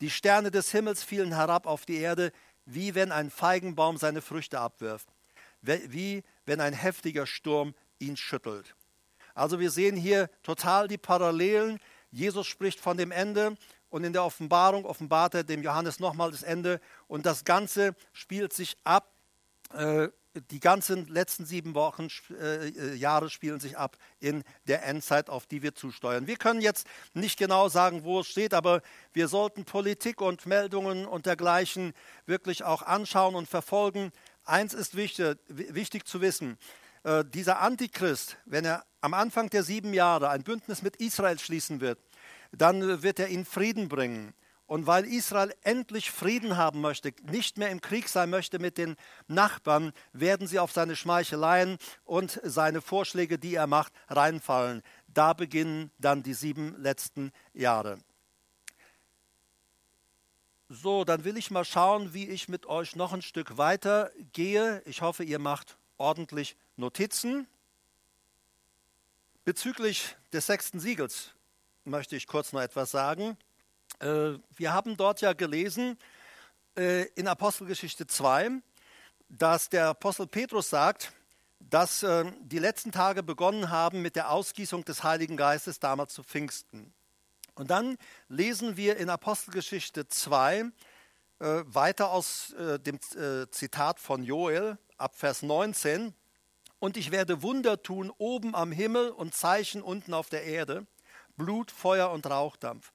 Die Sterne des Himmels fielen herab auf die Erde, wie wenn ein Feigenbaum seine Früchte abwirft, wie wenn ein heftiger Sturm ihn schüttelt. Also wir sehen hier total die Parallelen. Jesus spricht von dem Ende und in der Offenbarung offenbart er dem Johannes nochmal das Ende und das Ganze spielt sich ab äh, die ganzen letzten sieben Wochen, äh, äh, Jahre spielen sich ab in der Endzeit, auf die wir zusteuern. Wir können jetzt nicht genau sagen, wo es steht, aber wir sollten Politik und Meldungen und dergleichen wirklich auch anschauen und verfolgen. Eins ist wichtig, wichtig zu wissen. Äh, dieser Antichrist, wenn er am Anfang der sieben Jahre ein Bündnis mit Israel schließen wird, dann wird er ihnen Frieden bringen. Und weil Israel endlich Frieden haben möchte, nicht mehr im Krieg sein möchte mit den Nachbarn, werden sie auf seine Schmeicheleien und seine Vorschläge, die er macht, reinfallen. Da beginnen dann die sieben letzten Jahre. So, dann will ich mal schauen, wie ich mit euch noch ein Stück weiter gehe. Ich hoffe, ihr macht ordentlich Notizen. Bezüglich des sechsten Siegels möchte ich kurz noch etwas sagen. Äh, wir haben dort ja gelesen äh, in Apostelgeschichte 2, dass der Apostel Petrus sagt, dass äh, die letzten Tage begonnen haben mit der Ausgießung des Heiligen Geistes damals zu Pfingsten. Und dann lesen wir in Apostelgeschichte 2 weiter aus dem Zitat von Joel ab Vers 19. Und ich werde Wunder tun oben am Himmel und Zeichen unten auf der Erde, Blut, Feuer und Rauchdampf.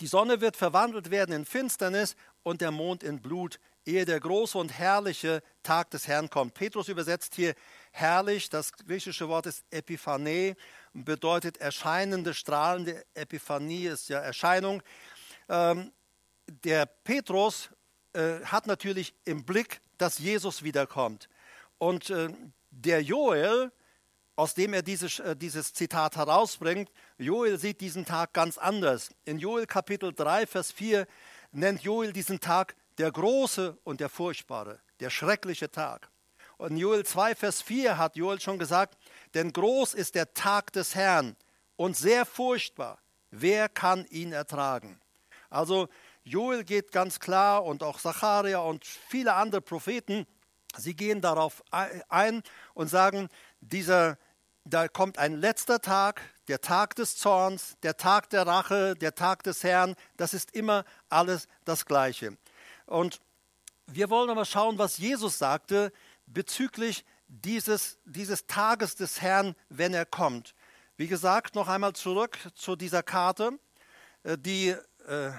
Die Sonne wird verwandelt werden in Finsternis und der Mond in Blut, ehe der große und herrliche Tag des Herrn kommt. Petrus übersetzt hier herrlich, das griechische Wort ist Epiphane, bedeutet erscheinende, strahlende. Epiphanie ist ja Erscheinung. Ähm, der Petrus äh, hat natürlich im Blick, dass Jesus wiederkommt. Und äh, der Joel, aus dem er dieses, äh, dieses Zitat herausbringt, Joel sieht diesen Tag ganz anders. In Joel Kapitel 3, Vers 4 nennt Joel diesen Tag der große und der furchtbare, der schreckliche Tag. Und in Joel 2, Vers 4 hat Joel schon gesagt, denn groß ist der Tag des Herrn und sehr furchtbar. Wer kann ihn ertragen? Also Joel geht ganz klar und auch Zacharia und viele andere Propheten, sie gehen darauf ein und sagen, dieser, da kommt ein letzter Tag, der Tag des Zorns, der Tag der Rache, der Tag des Herrn, das ist immer alles das Gleiche. Und wir wollen aber schauen, was Jesus sagte bezüglich dieses, dieses Tages des Herrn, wenn er kommt. Wie gesagt, noch einmal zurück zu dieser Karte. Äh, die, äh,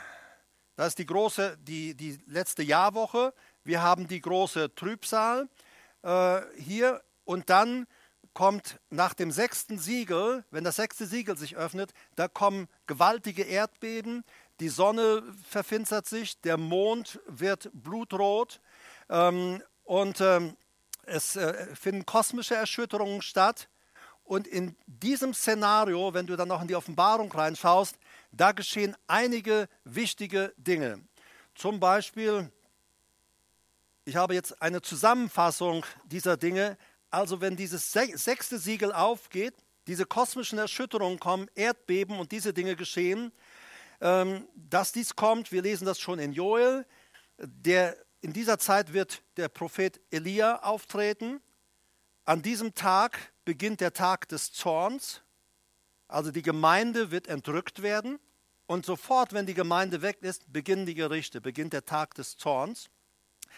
das ist die große, die, die letzte Jahrwoche. Wir haben die große Trübsal äh, hier und dann kommt nach dem sechsten Siegel, wenn das sechste Siegel sich öffnet, da kommen gewaltige Erdbeben, die Sonne verfinstert sich, der Mond wird blutrot ähm, und ähm, es äh, finden kosmische Erschütterungen statt. Und in diesem Szenario, wenn du dann noch in die Offenbarung reinschaust, da geschehen einige wichtige Dinge. Zum Beispiel, ich habe jetzt eine Zusammenfassung dieser Dinge also wenn dieses sechste Siegel aufgeht, diese kosmischen Erschütterungen kommen, Erdbeben und diese Dinge geschehen, ähm, dass dies kommt, wir lesen das schon in Joel, der, in dieser Zeit wird der Prophet Elia auftreten. An diesem Tag beginnt der Tag des Zorns. Also die Gemeinde wird entrückt werden. Und sofort, wenn die Gemeinde weg ist, beginnen die Gerichte, beginnt der Tag des Zorns.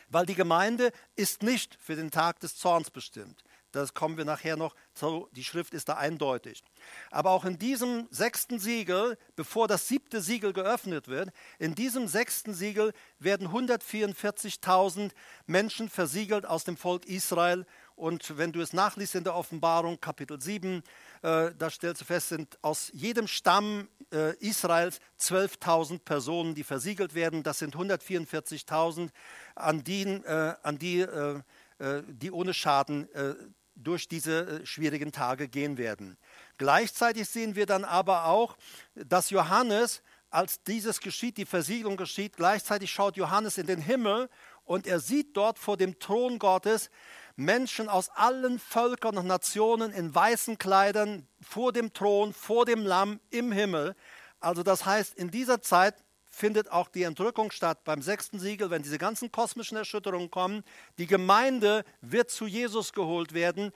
Weil die Gemeinde ist nicht für den Tag des Zorns bestimmt. Das kommen wir nachher noch zu. Die Schrift ist da eindeutig. Aber auch in diesem sechsten Siegel, bevor das siebte Siegel geöffnet wird, in diesem sechsten Siegel werden 144.000 Menschen versiegelt aus dem Volk Israel. Und wenn du es nachliest in der Offenbarung, Kapitel 7, äh, da stellst du fest, sind aus jedem Stamm äh, Israels 12.000 Personen, die versiegelt werden. Das sind 144.000, an die, äh, an die, äh, äh, die ohne Schaden äh, durch diese schwierigen Tage gehen werden. Gleichzeitig sehen wir dann aber auch, dass Johannes, als dieses geschieht, die Versiegelung geschieht, gleichzeitig schaut Johannes in den Himmel und er sieht dort vor dem Thron Gottes Menschen aus allen Völkern und Nationen in weißen Kleidern vor dem Thron, vor dem Lamm im Himmel. Also das heißt, in dieser Zeit findet auch die Entrückung statt beim sechsten Siegel, wenn diese ganzen kosmischen Erschütterungen kommen. Die Gemeinde wird zu Jesus geholt werden.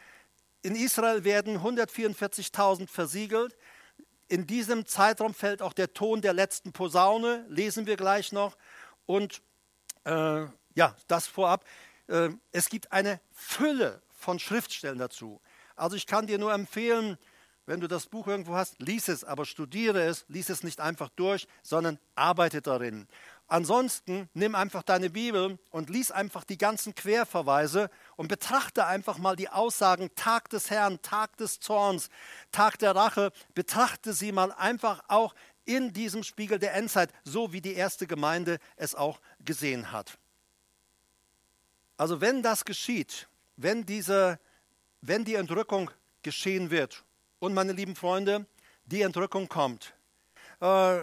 In Israel werden 144.000 versiegelt. In diesem Zeitraum fällt auch der Ton der letzten Posaune, lesen wir gleich noch. Und äh, ja, das vorab. Äh, es gibt eine Fülle von Schriftstellen dazu. Also ich kann dir nur empfehlen, wenn du das Buch irgendwo hast, lies es, aber studiere es, lies es nicht einfach durch, sondern arbeite darin. Ansonsten nimm einfach deine Bibel und lies einfach die ganzen Querverweise und betrachte einfach mal die Aussagen Tag des Herrn, Tag des Zorns, Tag der Rache. Betrachte sie mal einfach auch in diesem Spiegel der Endzeit, so wie die erste Gemeinde es auch gesehen hat. Also wenn das geschieht, wenn, diese, wenn die Entrückung geschehen wird, und meine lieben Freunde, die Entrückung kommt. Äh,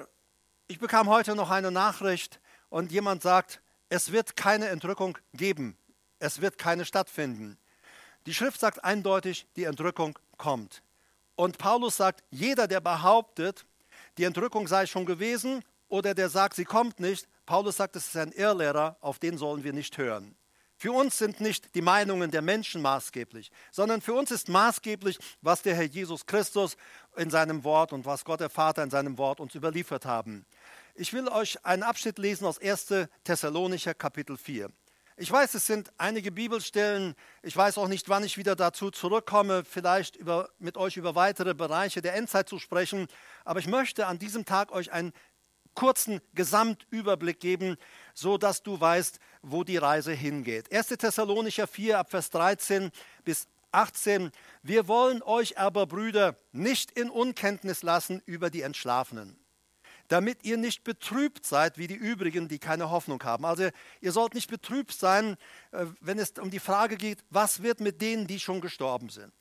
ich bekam heute noch eine Nachricht und jemand sagt, es wird keine Entrückung geben. Es wird keine stattfinden. Die Schrift sagt eindeutig, die Entrückung kommt. Und Paulus sagt, jeder, der behauptet, die Entrückung sei schon gewesen oder der sagt, sie kommt nicht, Paulus sagt, es ist ein Irrlehrer, auf den sollen wir nicht hören. Für uns sind nicht die Meinungen der Menschen maßgeblich, sondern für uns ist maßgeblich, was der Herr Jesus Christus in seinem Wort und was Gott der Vater in seinem Wort uns überliefert haben. Ich will euch einen Abschnitt lesen aus 1. Thessalonicher Kapitel 4. Ich weiß, es sind einige Bibelstellen. Ich weiß auch nicht, wann ich wieder dazu zurückkomme, vielleicht über, mit euch über weitere Bereiche der Endzeit zu sprechen. Aber ich möchte an diesem Tag euch einen kurzen Gesamtüberblick geben, so dass du weißt, wo die Reise hingeht. 1. Thessalonicher 4 ab Vers 13 bis 18. Wir wollen euch aber, Brüder, nicht in Unkenntnis lassen über die Entschlafenen, damit ihr nicht betrübt seid wie die übrigen, die keine Hoffnung haben. Also ihr sollt nicht betrübt sein, äh, wenn es um die Frage geht, was wird mit denen, die schon gestorben sind.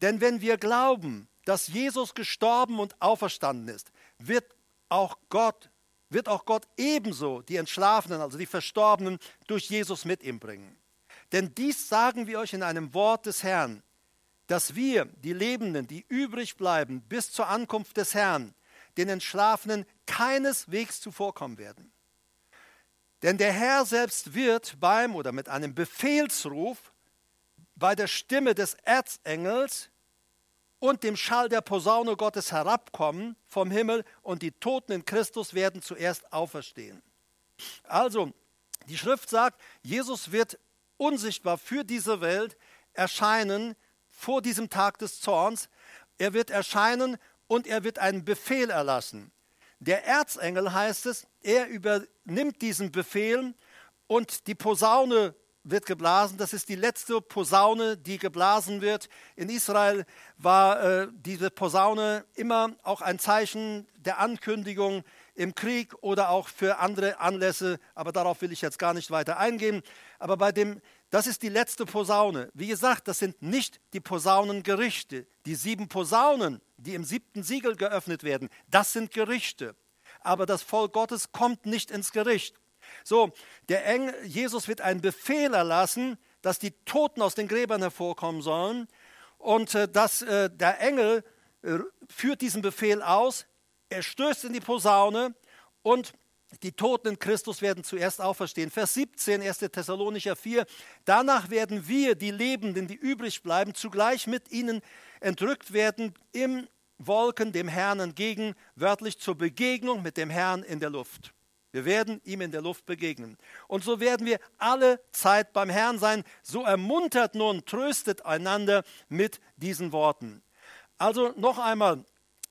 Denn wenn wir glauben, dass Jesus gestorben und auferstanden ist, wird auch Gott wird auch Gott ebenso die Entschlafenen, also die Verstorbenen, durch Jesus mit ihm bringen. Denn dies sagen wir euch in einem Wort des Herrn, dass wir, die Lebenden, die übrig bleiben, bis zur Ankunft des Herrn, den Entschlafenen keineswegs zuvorkommen werden. Denn der Herr selbst wird beim oder mit einem Befehlsruf bei der Stimme des Erzengels und dem Schall der Posaune Gottes herabkommen vom Himmel und die Toten in Christus werden zuerst auferstehen. Also, die Schrift sagt, Jesus wird unsichtbar für diese Welt erscheinen vor diesem Tag des Zorns. Er wird erscheinen und er wird einen Befehl erlassen. Der Erzengel heißt es, er übernimmt diesen Befehl und die Posaune wird geblasen. Das ist die letzte Posaune, die geblasen wird. In Israel war äh, diese Posaune immer auch ein Zeichen der Ankündigung im Krieg oder auch für andere Anlässe. Aber darauf will ich jetzt gar nicht weiter eingehen. Aber bei dem, das ist die letzte Posaune. Wie gesagt, das sind nicht die Posaunengerichte. Die sieben Posaunen, die im siebten Siegel geöffnet werden, das sind Gerichte. Aber das Volk Gottes kommt nicht ins Gericht. So, der Engel, Jesus wird einen Befehl erlassen, dass die Toten aus den Gräbern hervorkommen sollen. Und äh, dass, äh, der Engel äh, führt diesen Befehl aus. Er stößt in die Posaune und die Toten in Christus werden zuerst auferstehen. Vers 17, 1. Thessalonicher 4. Danach werden wir, die Lebenden, die übrig bleiben, zugleich mit ihnen entrückt werden im Wolken dem Herrn entgegen, wörtlich zur Begegnung mit dem Herrn in der Luft. Wir werden ihm in der Luft begegnen. Und so werden wir alle Zeit beim Herrn sein. So ermuntert nun, tröstet einander mit diesen Worten. Also noch einmal,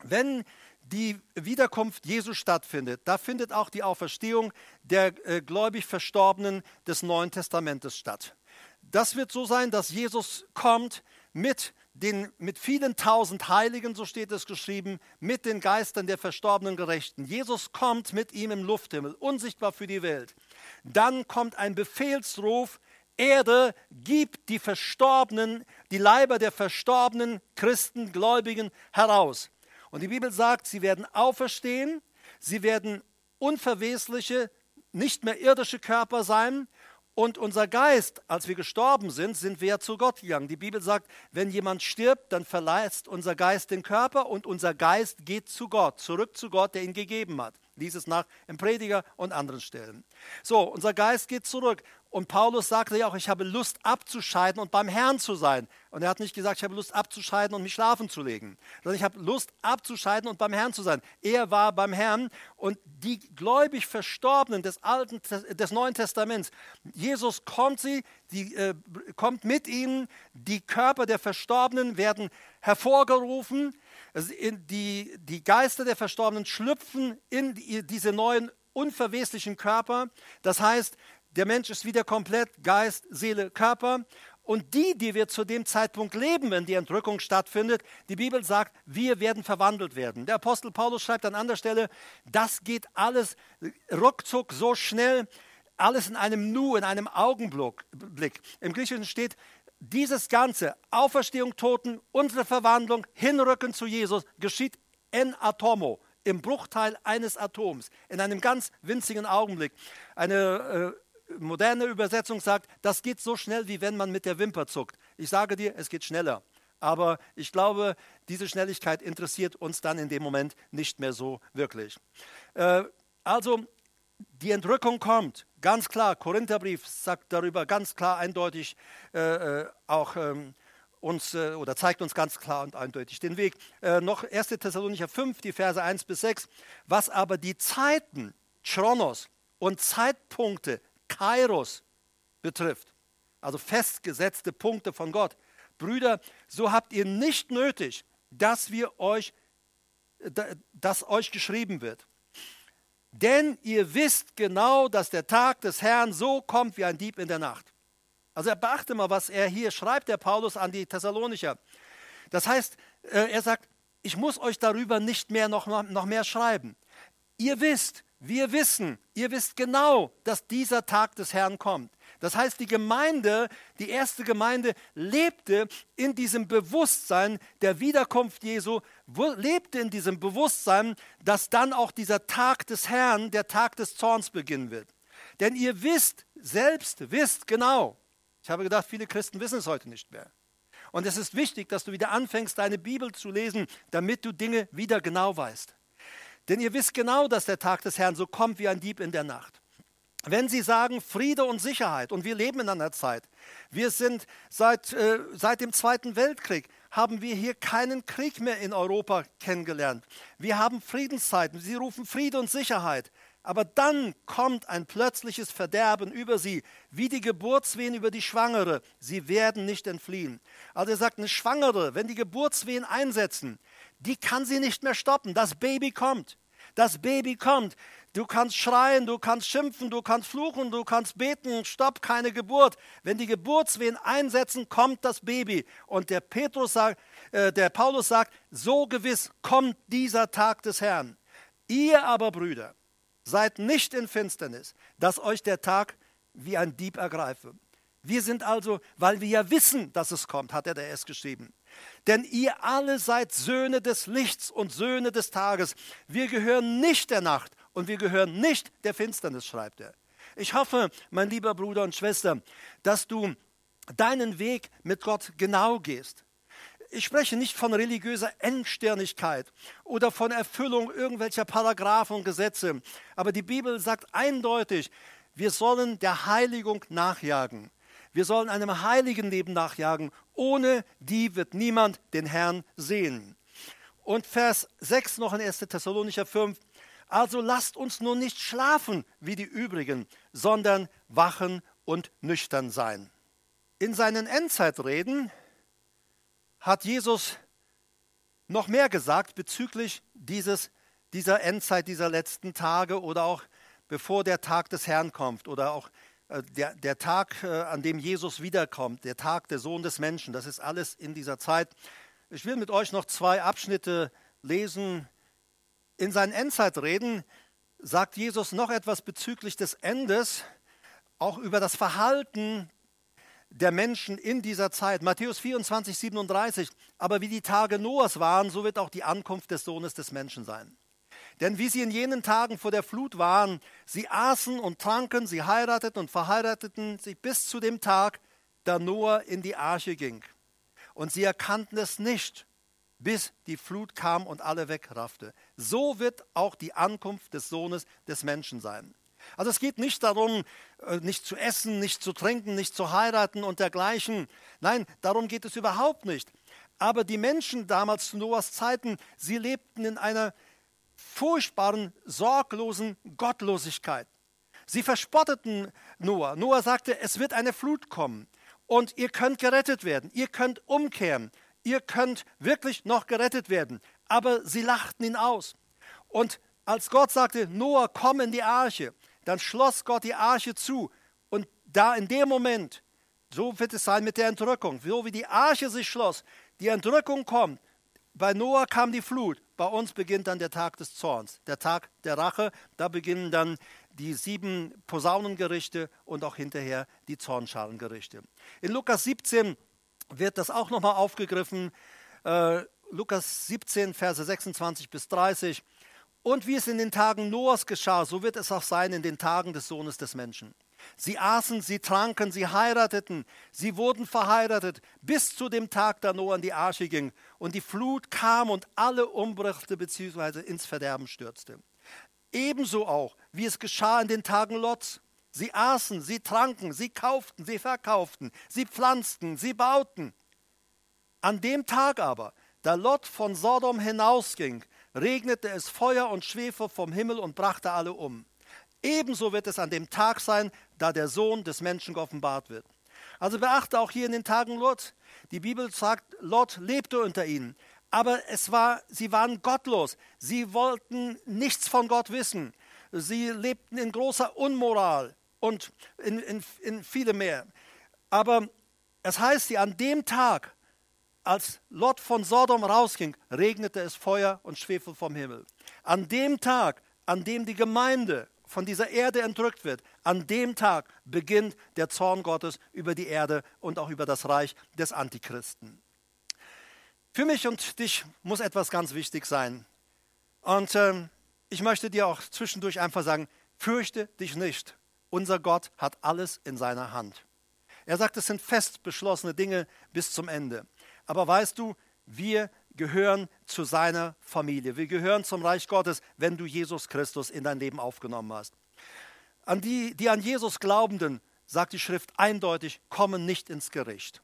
wenn die Wiederkunft Jesu stattfindet, da findet auch die Auferstehung der äh, gläubig Verstorbenen des Neuen Testamentes statt. Das wird so sein, dass Jesus kommt mit, den, mit vielen tausend Heiligen, so steht es geschrieben, mit den Geistern der verstorbenen Gerechten. Jesus kommt mit ihm im Lufthimmel, unsichtbar für die Welt. Dann kommt ein Befehlsruf, Erde, gibt die Verstorbenen, die Leiber der verstorbenen Christen, Gläubigen heraus. Und die Bibel sagt, sie werden auferstehen, sie werden unverwesliche, nicht mehr irdische Körper sein. Und unser Geist, als wir gestorben sind, sind wir ja zu Gott gegangen. Die Bibel sagt, wenn jemand stirbt, dann verlässt unser Geist den Körper und unser Geist geht zu Gott, zurück zu Gott, der ihn gegeben hat. Lies es nach im Prediger und anderen Stellen. So, unser Geist geht zurück. Und Paulus sagte ja auch, ich habe Lust abzuscheiden und beim Herrn zu sein. Und er hat nicht gesagt, ich habe Lust abzuscheiden und mich schlafen zu legen, sondern ich habe Lust abzuscheiden und beim Herrn zu sein. Er war beim Herrn und die gläubig Verstorbenen des, Alten, des Neuen Testaments, Jesus kommt sie, die, äh, kommt mit ihnen, die Körper der Verstorbenen werden hervorgerufen, die, die Geister der Verstorbenen schlüpfen in diese neuen unverweslichen Körper. Das heißt, der Mensch ist wieder komplett Geist, Seele, Körper. Und die, die wir zu dem Zeitpunkt leben, wenn die Entrückung stattfindet, die Bibel sagt, wir werden verwandelt werden. Der Apostel Paulus schreibt an anderer Stelle, das geht alles ruckzuck so schnell, alles in einem Nu, in einem Augenblick. Im Griechischen steht, dieses Ganze, Auferstehung Toten, unsere Verwandlung, Hinrücken zu Jesus, geschieht en atomo, im Bruchteil eines Atoms, in einem ganz winzigen Augenblick. Eine äh, moderne Übersetzung sagt, das geht so schnell, wie wenn man mit der Wimper zuckt. Ich sage dir, es geht schneller. Aber ich glaube, diese Schnelligkeit interessiert uns dann in dem Moment nicht mehr so wirklich. Äh, also, die Entrückung kommt, ganz klar. Korintherbrief sagt darüber ganz klar, eindeutig äh, äh auch ähm, uns oder zeigt uns ganz klar und eindeutig den Weg. Noch 1. Thessalonicher 5, die Verse 1 bis 6. Was aber die Zeiten, Chronos und Zeitpunkte Kairos betrifft, also festgesetzte Punkte von Gott. Brüder, so habt ihr nicht nötig, dass wir euch, dass euch geschrieben wird. Denn ihr wisst genau, dass der Tag des Herrn so kommt wie ein Dieb in der Nacht. Also beachte mal, was er hier schreibt, der Paulus an die Thessalonicher. Das heißt, äh, er sagt, ich muss euch darüber nicht mehr noch, noch mehr schreiben. Ihr wisst, wir wissen, ihr wisst genau, dass dieser Tag des Herrn kommt. Das heißt, die Gemeinde, die erste Gemeinde, lebte in diesem Bewusstsein der Wiederkunft Jesu, lebte in diesem Bewusstsein, dass dann auch dieser Tag des Herrn, der Tag des Zorns beginnen wird. Denn ihr wisst, selbst wisst genau. Ich habe gedacht, viele Christen wissen es heute nicht mehr. Und es ist wichtig, dass du wieder anfängst, deine Bibel zu lesen, damit du Dinge wieder genau weißt. Denn ihr wisst genau, dass der Tag des Herrn so kommt wie ein Dieb in der Nacht. Wenn Sie sagen Friede und Sicherheit, und wir leben in einer Zeit, wir sind seit, äh, seit dem Zweiten Weltkrieg, haben wir hier keinen Krieg mehr in Europa kennengelernt. Wir haben Friedenszeiten, Sie rufen Friede und Sicherheit. Aber dann kommt ein plötzliches Verderben über sie, wie die Geburtswehen über die Schwangere. Sie werden nicht entfliehen. Also er sagt, eine Schwangere, wenn die Geburtswehen einsetzen, die kann sie nicht mehr stoppen. Das Baby kommt. Das Baby kommt. Du kannst schreien, du kannst schimpfen, du kannst fluchen, du kannst beten, stopp, keine Geburt. Wenn die Geburtswehen einsetzen, kommt das Baby. Und der Petrus sagt, äh, der Paulus sagt, so gewiss kommt dieser Tag des Herrn. Ihr aber, Brüder, seid nicht in Finsternis, dass euch der Tag wie ein Dieb ergreife. Wir sind also, weil wir ja wissen, dass es kommt, hat er da erst geschrieben. Denn ihr alle seid Söhne des Lichts und Söhne des Tages. Wir gehören nicht der Nacht und wir gehören nicht der Finsternis, schreibt er. Ich hoffe, mein lieber Bruder und Schwester, dass du deinen Weg mit Gott genau gehst. ich spreche nicht von religiöser Engstirnigkeit oder von Erfüllung irgendwelcher Paragraphen und Gesetze, aber die Bibel sagt eindeutig, wir sollen der Heiligung nachjagen. Wir sollen einem heiligen Leben nachjagen. Ohne die wird niemand den Herrn sehen. Und Vers 6 noch in 1. Thessalonicher 5. Also lasst uns nun nicht schlafen wie die übrigen, sondern wachen und nüchtern sein. In seinen Endzeitreden hat Jesus noch mehr gesagt bezüglich dieses, dieser Endzeit, dieser letzten Tage oder auch bevor der Tag des Herrn kommt oder auch der, der Tag, äh, an dem Jesus wiederkommt, der Tag der Sohn des Menschen. Das ist alles in dieser Zeit. Ich will mit euch noch zwei Abschnitte lesen. In seinen Endzeitreden sagt Jesus noch etwas bezüglich des Endes, auch über das Verhalten der Menschen in dieser Zeit. Matthäus 24, 37. Aber wie die Tage Noahs waren, so wird auch die Ankunft des Sohnes des Menschen sein. Denn wie sie in jenen Tagen vor der Flut waren, sie aßen und tranken, sie heirateten und verheirateten sich bis zu dem Tag, da Noah in die Arche ging. Und sie erkannten es nicht, bis die Flut kam und alle wegraffte. So wird auch die Ankunft des Sohnes des Menschen sein. Also es geht nicht darum, äh, nicht zu essen, nicht zu trinken, nicht zu heiraten und dergleichen. Nein, darum geht es überhaupt nicht. Aber die Menschen damals zu Noahs Zeiten, sie lebten in einer furchtbaren, sorglosen Gottlosigkeit. Sie verspotteten Noah. Noah sagte, es wird eine Flut kommen und ihr könnt gerettet werden, ihr könnt umkehren, ihr könnt wirklich noch gerettet werden. Aber sie lachten ihn aus. Und als Gott sagte, Noah, komm in die Arche, dann schloss Gott die Arche zu. Und da in dem Moment, so wird es sein mit der Entrückung, so wie die Arche sich schloss, die Entrückung kommt. Bei Noah kam die Flut, bei uns beginnt dann der Tag des Zorns, der Tag der Rache. Da beginnen dann die sieben Posaunengerichte und auch hinterher die Zornschalengerichte. In Lukas 17 wird das auch nochmal aufgegriffen. Äh, Lukas 17, Verse 26 bis 30. Und wie es in den Tagen Noahs geschah, so wird es auch sein in den Tagen des Sohnes des Menschen. Sie aßen, sie tranken, sie heirateten, sie wurden verheiratet, bis zu dem Tag, da Noah in die Arche ging und die Flut kam und alle umbrachte bzw. ins Verderben stürzte. Ebenso auch, wie es geschah in den Tagen Lots. Sie aßen, sie tranken, sie kauften, sie verkauften, sie pflanzten, sie bauten. An dem Tag aber, da Lot von Sodom hinausging, regnete es Feuer und Schwefel vom Himmel und brachte alle um. Ebenso wird es an dem Tag sein, da der Sohn des Menschen geoffenbart wird. Also beachte auch hier in den Tagen Lot. Die Bibel sagt, Lot lebte unter ihnen, aber es war, sie waren gottlos. Sie wollten nichts von Gott wissen. Sie lebten in großer Unmoral und in, in, in viele mehr. Aber es heißt sie, an dem Tag, als Lot von Sodom rausging, regnete es Feuer und Schwefel vom Himmel. An dem Tag, an dem die Gemeinde von dieser Erde entrückt wird, an dem Tag beginnt der Zorn Gottes über die Erde und auch über das Reich des Antichristen. Für mich und dich muss etwas ganz wichtig sein. Und äh, ich möchte dir auch zwischendurch einfach sagen, fürchte dich nicht. Unser Gott hat alles in seiner Hand. Er sagt, es sind fest beschlossene Dinge bis zum Ende. Aber weißt du, wir gehören zu seiner Familie. Wir gehören zum Reich Gottes, wenn du Jesus Christus in dein Leben aufgenommen hast. An die, die an Jesus Glaubenden, sagt die Schrift eindeutig, kommen nicht ins Gericht.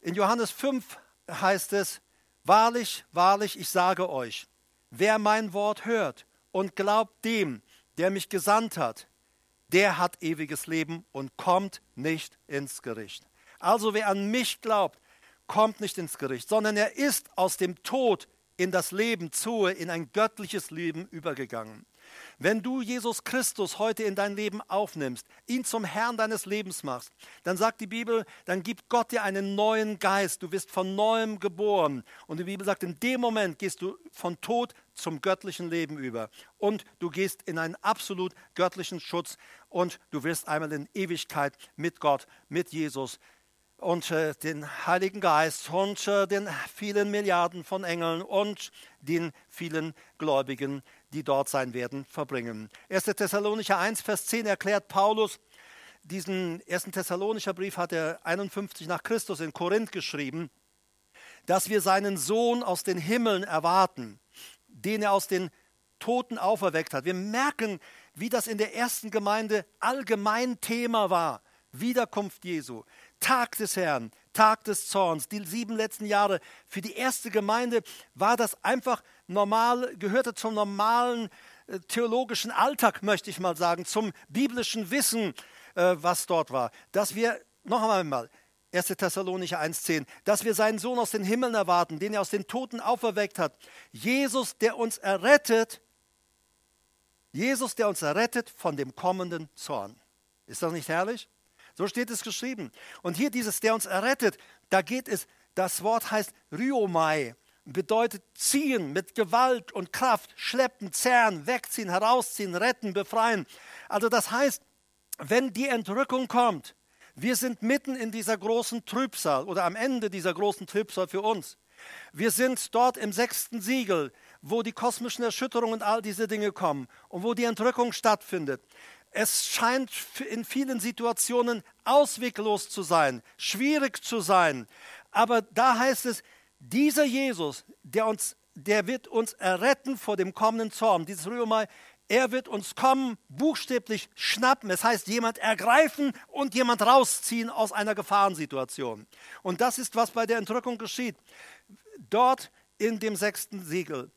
In Johannes 5 heißt es, wahrlich, wahrlich, ich sage euch, wer mein Wort hört und glaubt dem, der mich gesandt hat, der hat ewiges Leben und kommt nicht ins Gericht. Also wer an mich glaubt, kommt nicht ins Gericht, sondern er ist aus dem Tod in das Leben zu, in ein göttliches Leben übergegangen. Wenn du Jesus Christus heute in dein Leben aufnimmst, ihn zum Herrn deines Lebens machst, dann sagt die Bibel, dann gibt Gott dir einen neuen Geist. Du wirst von neuem geboren. Und die Bibel sagt, in dem Moment gehst du von Tod zum göttlichen Leben über. Und du gehst in einen absolut göttlichen Schutz und du wirst einmal in Ewigkeit mit Gott, mit Jesus und äh, den Heiligen Geist und äh, den vielen Milliarden von Engeln und den vielen Gläubigen, die dort sein werden, verbringen. 1. Thessalonicher 1, Vers 10 erklärt Paulus, diesen 1. Thessalonicher Brief hat er 51 nach Christus in Korinth geschrieben. dass wir seinen Sohn aus den Himmeln erwarten, den er aus den Toten auferweckt hat. Wir merken, wie das in der ersten Gemeinde allgemein Thema war. Wiederkunft Jesu, Tag des Herrn, Tag des Zorns, die sieben letzten Jahre. Für die erste Gemeinde war das einfach normal, gehörte zum normalen äh, theologischen Alltag, möchte ich mal sagen, zum biblischen Wissen, äh, was dort war. Dass wir, noch einmal, 1. Thessalonicher 1,10, dass wir seinen Sohn aus den Himmeln erwarten, den er aus den Toten auferweckt hat. Jesus, der uns errettet, Jesus, der uns errettet von dem kommenden Zorn. Ist das nicht herrlich? So steht es geschrieben. Und hier dieses, der uns errettet, da geht es, das Wort heißt Ryomai, bedeutet ziehen mit Gewalt und Kraft, schleppen, zerren, wegziehen, herausziehen, retten, befreien. Also das heißt, wenn die Entrückung kommt, wir sind mitten in dieser großen Trübsal oder am Ende dieser großen Trübsal für uns. Wir sind dort im sechsten Siegel, wo die kosmischen Erschütterungen und all diese Dinge kommen und wo die Entrückung stattfindet. Es scheint in vielen Situationen ausweglos zu sein, schwierig zu sein. Aber da heißt es, dieser Jesus, der, uns, der wird uns erretten vor dem kommenden Zorn. Dieses Römer, er wird uns kommen, buchstäblich schnappen. Es heißt, jemand ergreifen und jemand rausziehen aus einer Gefahrensituation. Und das ist, was bei der Entrückung geschieht. Dort in dem sechsten Siegel.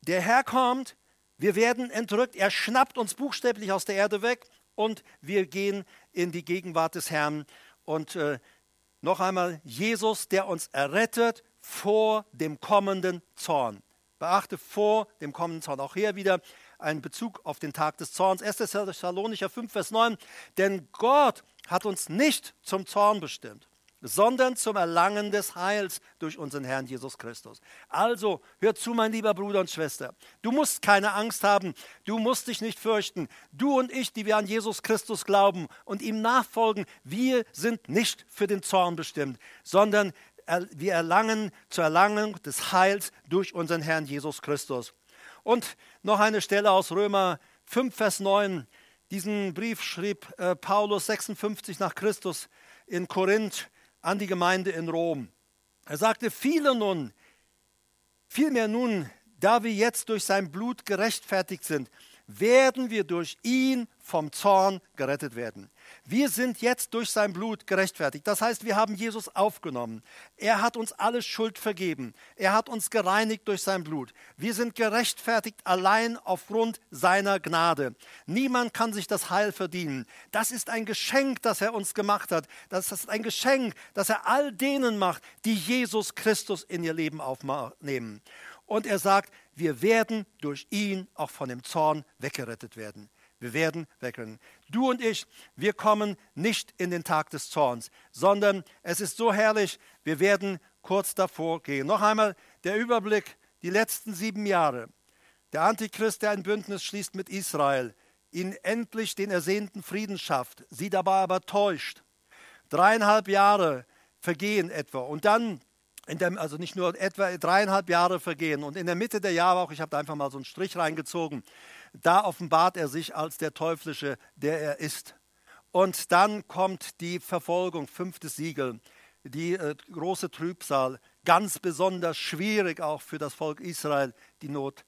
Der Herr kommt, wir werden entrückt, er schnappt uns buchstäblich aus der Erde weg und wir gehen in die Gegenwart des Herrn. Und äh, noch einmal, Jesus, der uns errettet vor dem kommenden Zorn. Beachte vor dem kommenden Zorn. Auch hier wieder ein Bezug auf den Tag des Zorns. 1. Thessalonicher 5, Vers 9. Denn Gott hat uns nicht zum Zorn bestimmt, sondern zum Erlangen des Heils durch unseren Herrn Jesus Christus. Also, hör zu, mein lieber Bruder und Schwester. Du musst keine Angst haben, du musst dich nicht fürchten. Du und ich, die wir an Jesus Christus glauben und ihm nachfolgen, wir sind nicht für den Zorn bestimmt, sondern wir erlangen zur Erlangung des Heils durch unseren Herrn Jesus Christus. Und noch eine Stelle aus Römer 5, Vers 9. Diesen Brief schrieb äh, Paulus 56 nach Christus in Korinth an die Gemeinde in Rom. Er sagte, viele nun, vielmehr nun, da wir jetzt durch sein Blut gerechtfertigt sind, werden wir durch ihn vom Zorn gerettet werden. Wir sind jetzt durch sein Blut gerechtfertigt. Das heißt, wir haben Jesus aufgenommen. Er hat uns alle Schuld vergeben. Er hat uns gereinigt durch sein Blut. Wir sind gerechtfertigt allein aufgrund seiner Gnade. Niemand kann sich das Heil verdienen. Das ist ein Geschenk, das er uns gemacht hat. Das ist ein Geschenk, das er all denen macht, die Jesus Christus in ihr Leben aufnehmen. Und er sagt, wir werden durch ihn auch von dem Zorn weggerettet werden. Wir werden wegrennen. Du und ich, wir kommen nicht in den Tag des Zorns, sondern es ist so herrlich, wir werden kurz davor gehen. Noch einmal der Überblick, die letzten sieben Jahre. Der Antichrist, der ein Bündnis schließt mit Israel, ihn endlich den ersehnten Frieden schafft, sie dabei aber täuscht. Dreieinhalb Jahre vergehen etwa und dann der, also nicht nur etwa dreieinhalb Jahre vergehen und in der Mitte der Jahre auch, ich habe da einfach mal so einen Strich reingezogen, da offenbart er sich als der Teuflische, der er ist. Und dann kommt die Verfolgung, fünftes Siegel, die äh, große Trübsal, ganz besonders schwierig auch für das Volk Israel, die Not,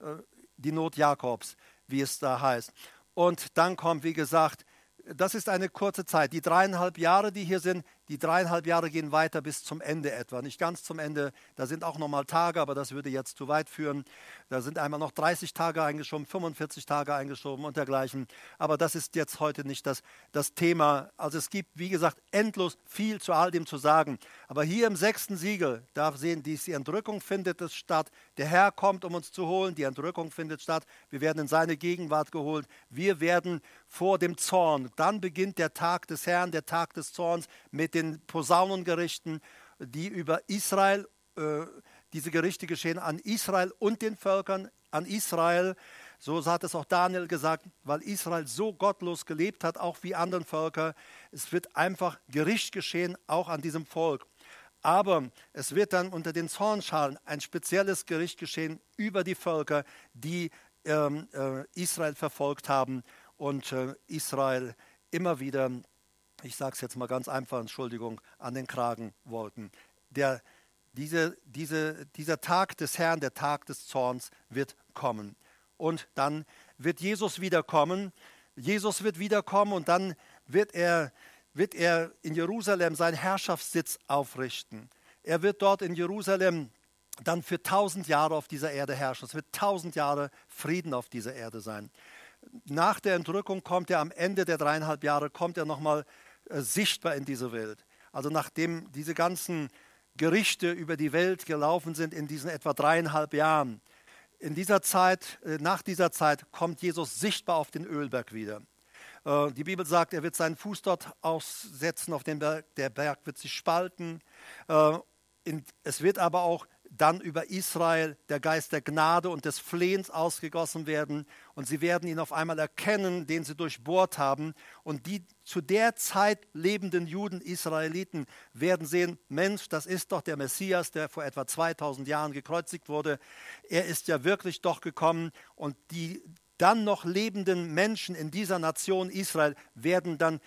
äh, die Not Jakobs, wie es da heißt. Und dann kommt, wie gesagt, das ist eine kurze Zeit. Die dreieinhalb Jahre, die hier sind, die dreieinhalb Jahre gehen weiter bis zum Ende etwa. Nicht ganz zum Ende, da sind auch nochmal Tage, aber das würde jetzt zu weit führen. Da sind einmal noch 30 Tage eingeschoben, 45 Tage eingeschoben und dergleichen. Aber das ist jetzt heute nicht das, das Thema. Also es gibt, wie gesagt, endlos viel zu all dem zu sagen. Aber hier im sechsten Siegel, da sehen die Entrückung findet es statt. Der Herr kommt, um uns zu holen. Die Entrückung findet statt. Wir werden in seine Gegenwart geholt. Wir werden vor dem Zorn. Dann beginnt der Tag des Herrn, der Tag des Zorns mit den Posaunengerichten, die über Israel, äh, diese Gerichte geschehen an Israel und den Völkern, an Israel. So hat es auch Daniel gesagt, weil Israel so gottlos gelebt hat, auch wie anderen Völker. Es wird einfach Gericht geschehen, auch an diesem Volk. Aber es wird dann unter den Zornschalen ein spezielles Gericht geschehen über die Völker, die ähm, äh, Israel verfolgt haben und äh, Israel immer wieder ich sage es jetzt mal ganz einfach, Entschuldigung, an den Kragen wollten. Der, diese, diese, dieser Tag des Herrn, der Tag des Zorns wird kommen. Und dann wird Jesus wiederkommen. Jesus wird wiederkommen und dann wird er, wird er in Jerusalem seinen Herrschaftssitz aufrichten. Er wird dort in Jerusalem dann für tausend Jahre auf dieser Erde herrschen. Es wird tausend Jahre Frieden auf dieser Erde sein. Nach der Entrückung kommt er am Ende der dreieinhalb Jahre, kommt er nochmal sichtbar in diese Welt. Also nachdem diese ganzen Gerichte über die Welt gelaufen sind in diesen etwa dreieinhalb Jahren, in dieser Zeit, äh, nach dieser Zeit kommt Jesus sichtbar auf den Ölberg wieder. Äh, die Bibel sagt, er wird seinen Fuß dort aussetzen auf den Berg, der Berg wird sich spalten. Äh, es wird aber auch dann über Israel der Geist der Gnade und des Flehens ausgegossen werden und sie werden ihn auf einmal erkennen, den sie durchbohrt haben und die zu der Zeit lebenden Juden, Israeliten werden sehen, Mensch, das ist doch der Messias, der vor etwa 2000 Jahren gekreuzigt wurde. Er ist ja wirklich doch gekommen und die dann noch lebenden Menschen in dieser Nation Israel werden dann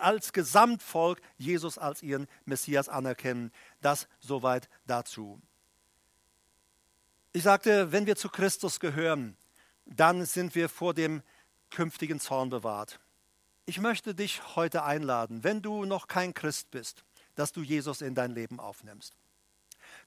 als Gesamtvolk Jesus als ihren Messias anerkennen. Das soweit dazu. Ich sagte, wenn wir zu Christus gehören, dann sind wir vor dem künftigen Zorn bewahrt. Ich möchte dich heute einladen, wenn du noch kein Christ bist, dass du Jesus in dein Leben aufnimmst.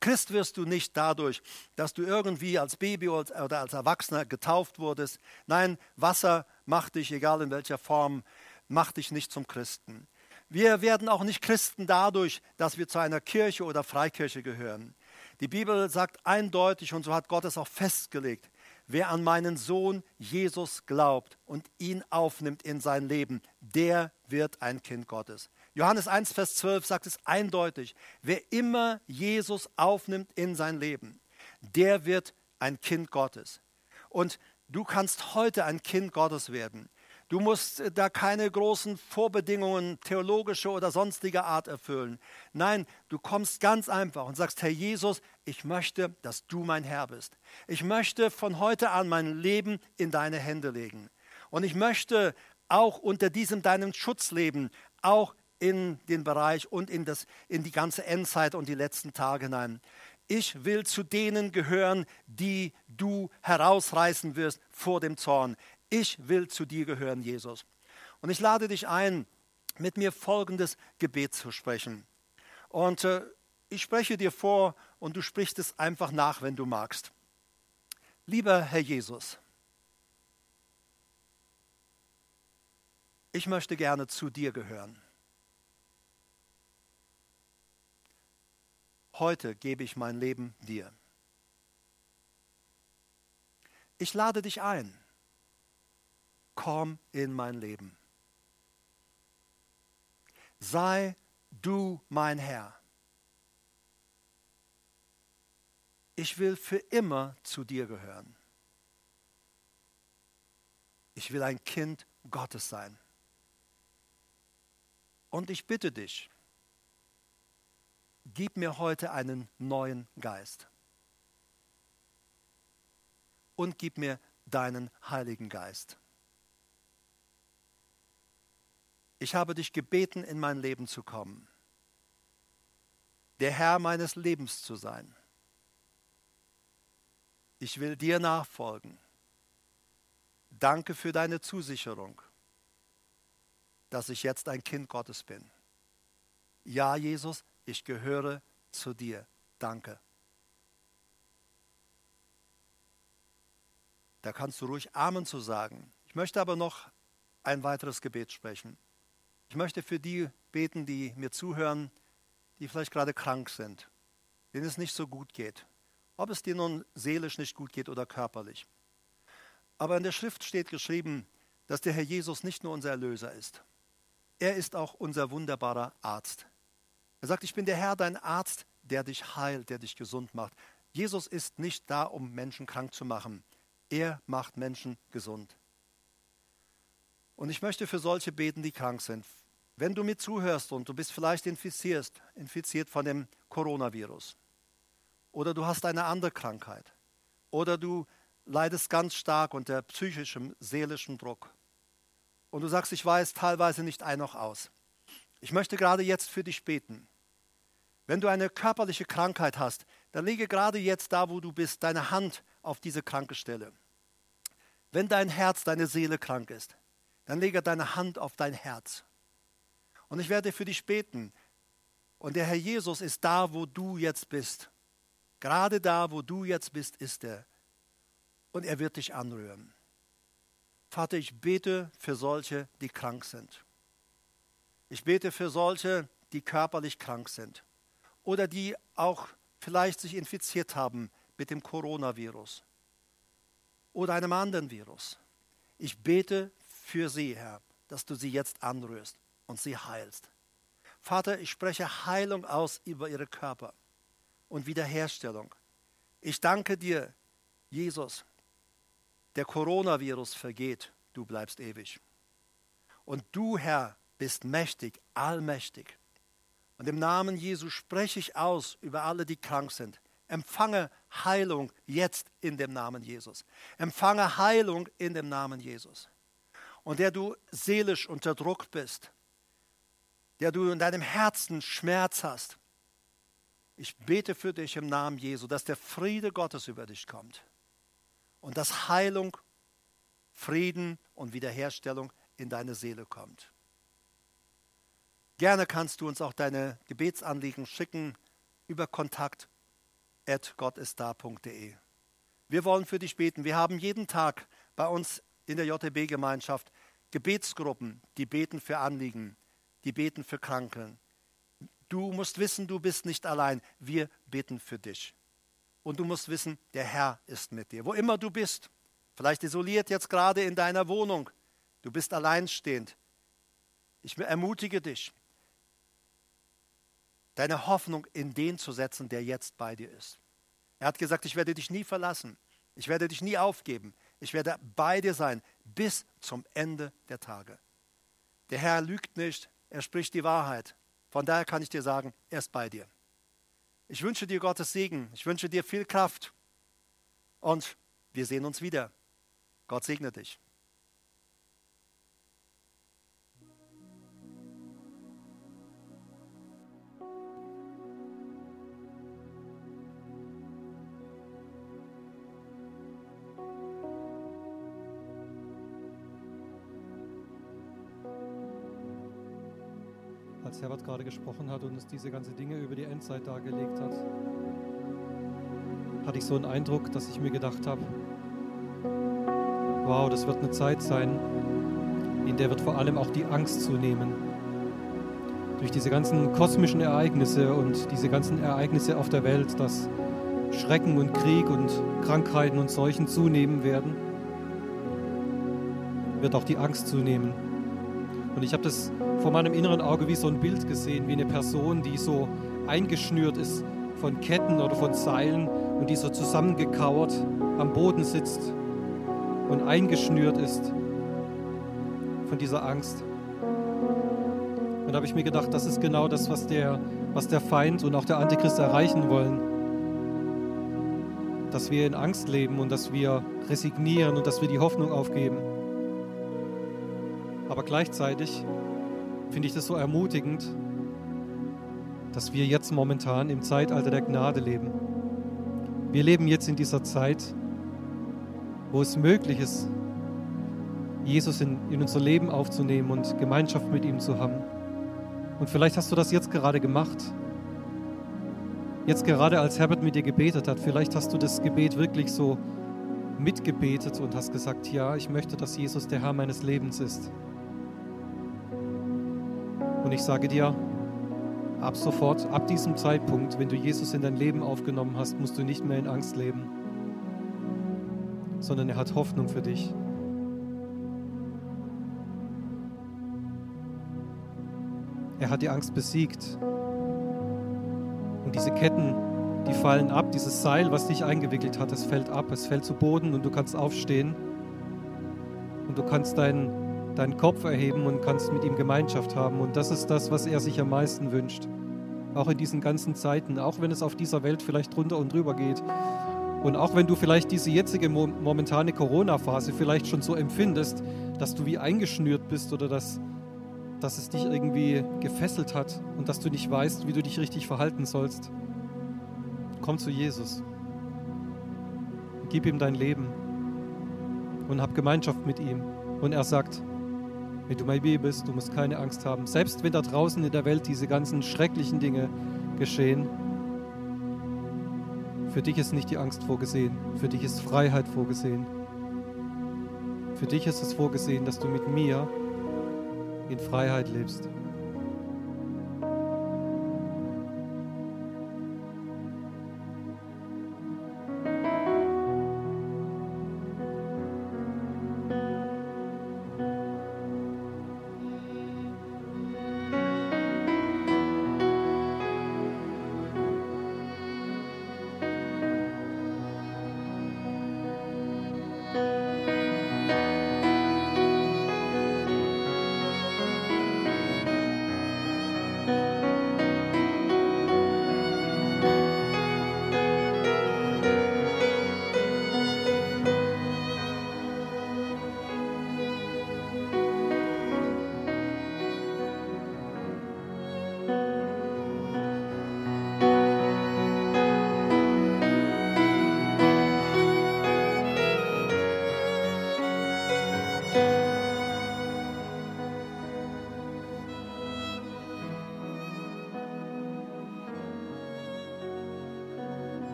Christ wirst du nicht dadurch, dass du irgendwie als Baby oder als Erwachsener getauft wurdest. Nein, Wasser macht dich, egal in welcher Form, macht dich nicht zum Christen. Wir werden auch nicht Christen dadurch, dass wir zu einer Kirche oder Freikirche gehören. Die Bibel sagt eindeutig, und so hat Gott es auch festgelegt, wer an meinen Sohn Jesus glaubt und ihn aufnimmt in sein Leben, der wird ein Kind Gottes. Johannes 1, Vers 12 sagt es eindeutig, wer immer Jesus aufnimmt in sein Leben, der wird ein Kind Gottes. Und du kannst heute ein Kind Gottes werden. Du musst äh, da keine großen Vorbedingungen theologische oder sonstiger Art erfüllen. Nein, du kommst ganz einfach und sagst, Herr Jesus, ich möchte, dass du mein Herr bist. Ich möchte von heute an mein Leben in deine Hände legen. Und ich möchte auch unter diesem deinem Schutz leben, auch in den Bereich und in, das, in die ganze Endzeit und die letzten Tage hinein. Ich will zu denen gehören, die du herausreißen wirst vor dem Zorn. Ich will zu dir gehören, Jesus. Und ich lade dich ein, mit mir folgendes Gebet zu sprechen. Und äh, ich spreche dir vor und du sprichst es einfach nach, wenn du magst. Lieber Herr Jesus, ich möchte gerne zu dir gehören. Heute gebe ich mein Leben dir. Ich lade dich ein komm in mein Leben. Sei du mein Herr. Ich will für immer zu dir gehören. Ich will ein Kind Gottes sein. Und ich bitte dich, gib mir heute einen neuen Geist. Und gib mir deinen Heiligen Geist. Ich habe dich gebeten, in mein Leben zu kommen, der Herr meines Lebens zu sein. Ich will dir nachfolgen. Danke für deine Zusicherung, dass ich jetzt ein Kind Gottes bin. Ja, Jesus, ich gehöre zu dir. Danke. Da kannst du ruhig Amen zu sagen. Ich möchte aber noch ein weiteres Gebet sprechen. Ich möchte für die beten, die mir zuhören, die vielleicht gerade krank sind, denen es nicht so gut geht. Ob es dir nun seelisch nicht gut geht oder körperlich. Aber in der Schrift steht geschrieben, dass der Herr Jesus nicht nur unser Erlöser ist. Er ist auch unser wunderbarer Arzt. Er sagt, ich bin der Herr, dein Arzt, der dich heilt, der dich gesund macht. Jesus ist nicht da, um Menschen krank zu machen. Er macht Menschen gesund. Und ich möchte für solche beten, die krank sind, wenn du mir zuhörst und du bist vielleicht infiziert, infiziert von dem Coronavirus oder du hast eine andere Krankheit oder du leidest ganz stark unter psychischem, seelischem Druck und du sagst, ich weiß teilweise nicht ein noch aus. Ich möchte gerade jetzt für dich beten. Wenn du eine körperliche Krankheit hast, dann lege gerade jetzt da, wo du bist, deine Hand auf diese kranke Stelle. Wenn dein Herz, deine Seele krank ist, dann lege deine Hand auf dein Herz. Und ich werde für dich beten. Und der Herr Jesus ist da, wo du jetzt bist. Gerade da, wo du jetzt bist, ist er. Und er wird dich anrühren. Vater, ich bete für solche, die krank sind. Ich bete für solche, die körperlich krank sind oder die auch vielleicht sich infiziert haben mit dem Coronavirus oder einem anderen Virus. Ich bete für sie, Herr, dass du sie jetzt anrührst und sie heilst. Vater, ich spreche Heilung aus über ihre Körper und Wiederherstellung. Ich danke dir, Jesus. Der Coronavirus vergeht, du bleibst ewig. Und du, Herr, bist mächtig, allmächtig. Und im Namen Jesu spreche ich aus über alle, die krank sind. Empfange Heilung jetzt in dem Namen Jesus. Empfange Heilung in dem Namen Jesus. Und der du seelisch unter Druck bist, der du in deinem Herzen Schmerz hast, ich bete für dich im Namen Jesu, dass der Friede Gottes über dich kommt und dass Heilung, Frieden und Wiederherstellung in deine Seele kommt. Gerne kannst du uns auch deine Gebetsanliegen schicken über kontakt gottistda.de. Wir wollen für dich beten. Wir haben jeden Tag bei uns in der JTB-Gemeinschaft Gebetsgruppen, die beten für Anliegen, die beten für Kranken. Du musst wissen, du bist nicht allein. Wir beten für dich. Und du musst wissen, der Herr ist mit dir. Wo immer du bist, vielleicht isoliert jetzt gerade in deiner Wohnung, du bist alleinstehend. Ich ermutige dich, deine Hoffnung in den zu setzen, der jetzt bei dir ist. Er hat gesagt, ich werde dich nie verlassen. Ich werde dich nie aufgeben. Ich werde bei dir sein bis zum Ende der Tage. Der Herr lügt nicht, er spricht die Wahrheit. Von daher kann ich dir sagen, er ist bei dir. Ich wünsche dir Gottes Segen. Ich wünsche dir viel Kraft. Und wir sehen uns wieder. Gott segne dich. Herbert gerade gesprochen hat und uns diese ganzen Dinge über die Endzeit dargelegt hat, hatte ich so einen Eindruck, dass ich mir gedacht habe, wow, das wird eine Zeit sein, in der wird vor allem auch die Angst zunehmen. Durch diese ganzen kosmischen Ereignisse und diese ganzen Ereignisse auf der Welt, dass Schrecken und Krieg und Krankheiten und Seuchen zunehmen werden, wird auch die Angst zunehmen. Und ich habe das vor meinem inneren Auge wie so ein Bild gesehen, wie eine Person, die so eingeschnürt ist von Ketten oder von Seilen und die so zusammengekauert am Boden sitzt und eingeschnürt ist von dieser Angst. Und da habe ich mir gedacht, das ist genau das, was der, was der Feind und auch der Antichrist erreichen wollen. Dass wir in Angst leben und dass wir resignieren und dass wir die Hoffnung aufgeben. Aber gleichzeitig finde ich das so ermutigend, dass wir jetzt momentan im Zeitalter der Gnade leben. Wir leben jetzt in dieser Zeit, wo es möglich ist, Jesus in, in unser Leben aufzunehmen und Gemeinschaft mit ihm zu haben. Und vielleicht hast du das jetzt gerade gemacht. Jetzt gerade als Herbert mit dir gebetet hat, vielleicht hast du das Gebet wirklich so mitgebetet und hast gesagt, ja, ich möchte, dass Jesus der Herr meines Lebens ist. Ich sage dir, ab sofort, ab diesem Zeitpunkt, wenn du Jesus in dein Leben aufgenommen hast, musst du nicht mehr in Angst leben, sondern er hat Hoffnung für dich. Er hat die Angst besiegt. Und diese Ketten, die fallen ab, dieses Seil, was dich eingewickelt hat, es fällt ab, es fällt zu Boden und du kannst aufstehen und du kannst deinen deinen Kopf erheben und kannst mit ihm Gemeinschaft haben. Und das ist das, was er sich am meisten wünscht. Auch in diesen ganzen Zeiten, auch wenn es auf dieser Welt vielleicht drunter und drüber geht. Und auch wenn du vielleicht diese jetzige momentane Corona-Phase vielleicht schon so empfindest, dass du wie eingeschnürt bist oder dass, dass es dich irgendwie gefesselt hat und dass du nicht weißt, wie du dich richtig verhalten sollst. Komm zu Jesus. Gib ihm dein Leben und hab Gemeinschaft mit ihm. Und er sagt, wenn du mein Baby bist, du musst keine Angst haben. Selbst wenn da draußen in der Welt diese ganzen schrecklichen Dinge geschehen, für dich ist nicht die Angst vorgesehen, für dich ist Freiheit vorgesehen. Für dich ist es vorgesehen, dass du mit mir in Freiheit lebst.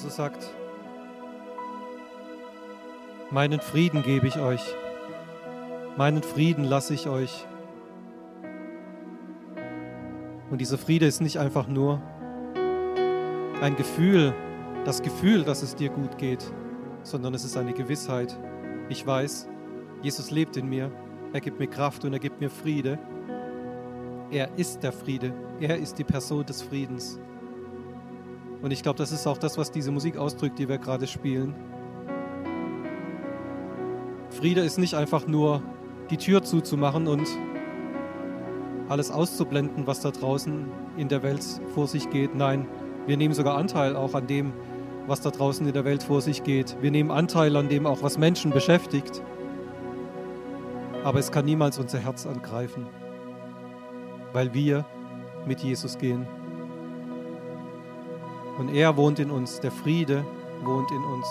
Jesus sagt, meinen Frieden gebe ich euch, meinen Frieden lasse ich euch. Und dieser Friede ist nicht einfach nur ein Gefühl, das Gefühl, dass es dir gut geht, sondern es ist eine Gewissheit. Ich weiß, Jesus lebt in mir, er gibt mir Kraft und er gibt mir Friede. Er ist der Friede, er ist die Person des Friedens. Und ich glaube, das ist auch das, was diese Musik ausdrückt, die wir gerade spielen. Friede ist nicht einfach nur die Tür zuzumachen und alles auszublenden, was da draußen in der Welt vor sich geht. Nein, wir nehmen sogar Anteil auch an dem, was da draußen in der Welt vor sich geht. Wir nehmen Anteil an dem auch, was Menschen beschäftigt. Aber es kann niemals unser Herz angreifen, weil wir mit Jesus gehen. Und er wohnt in uns, der Friede wohnt in uns.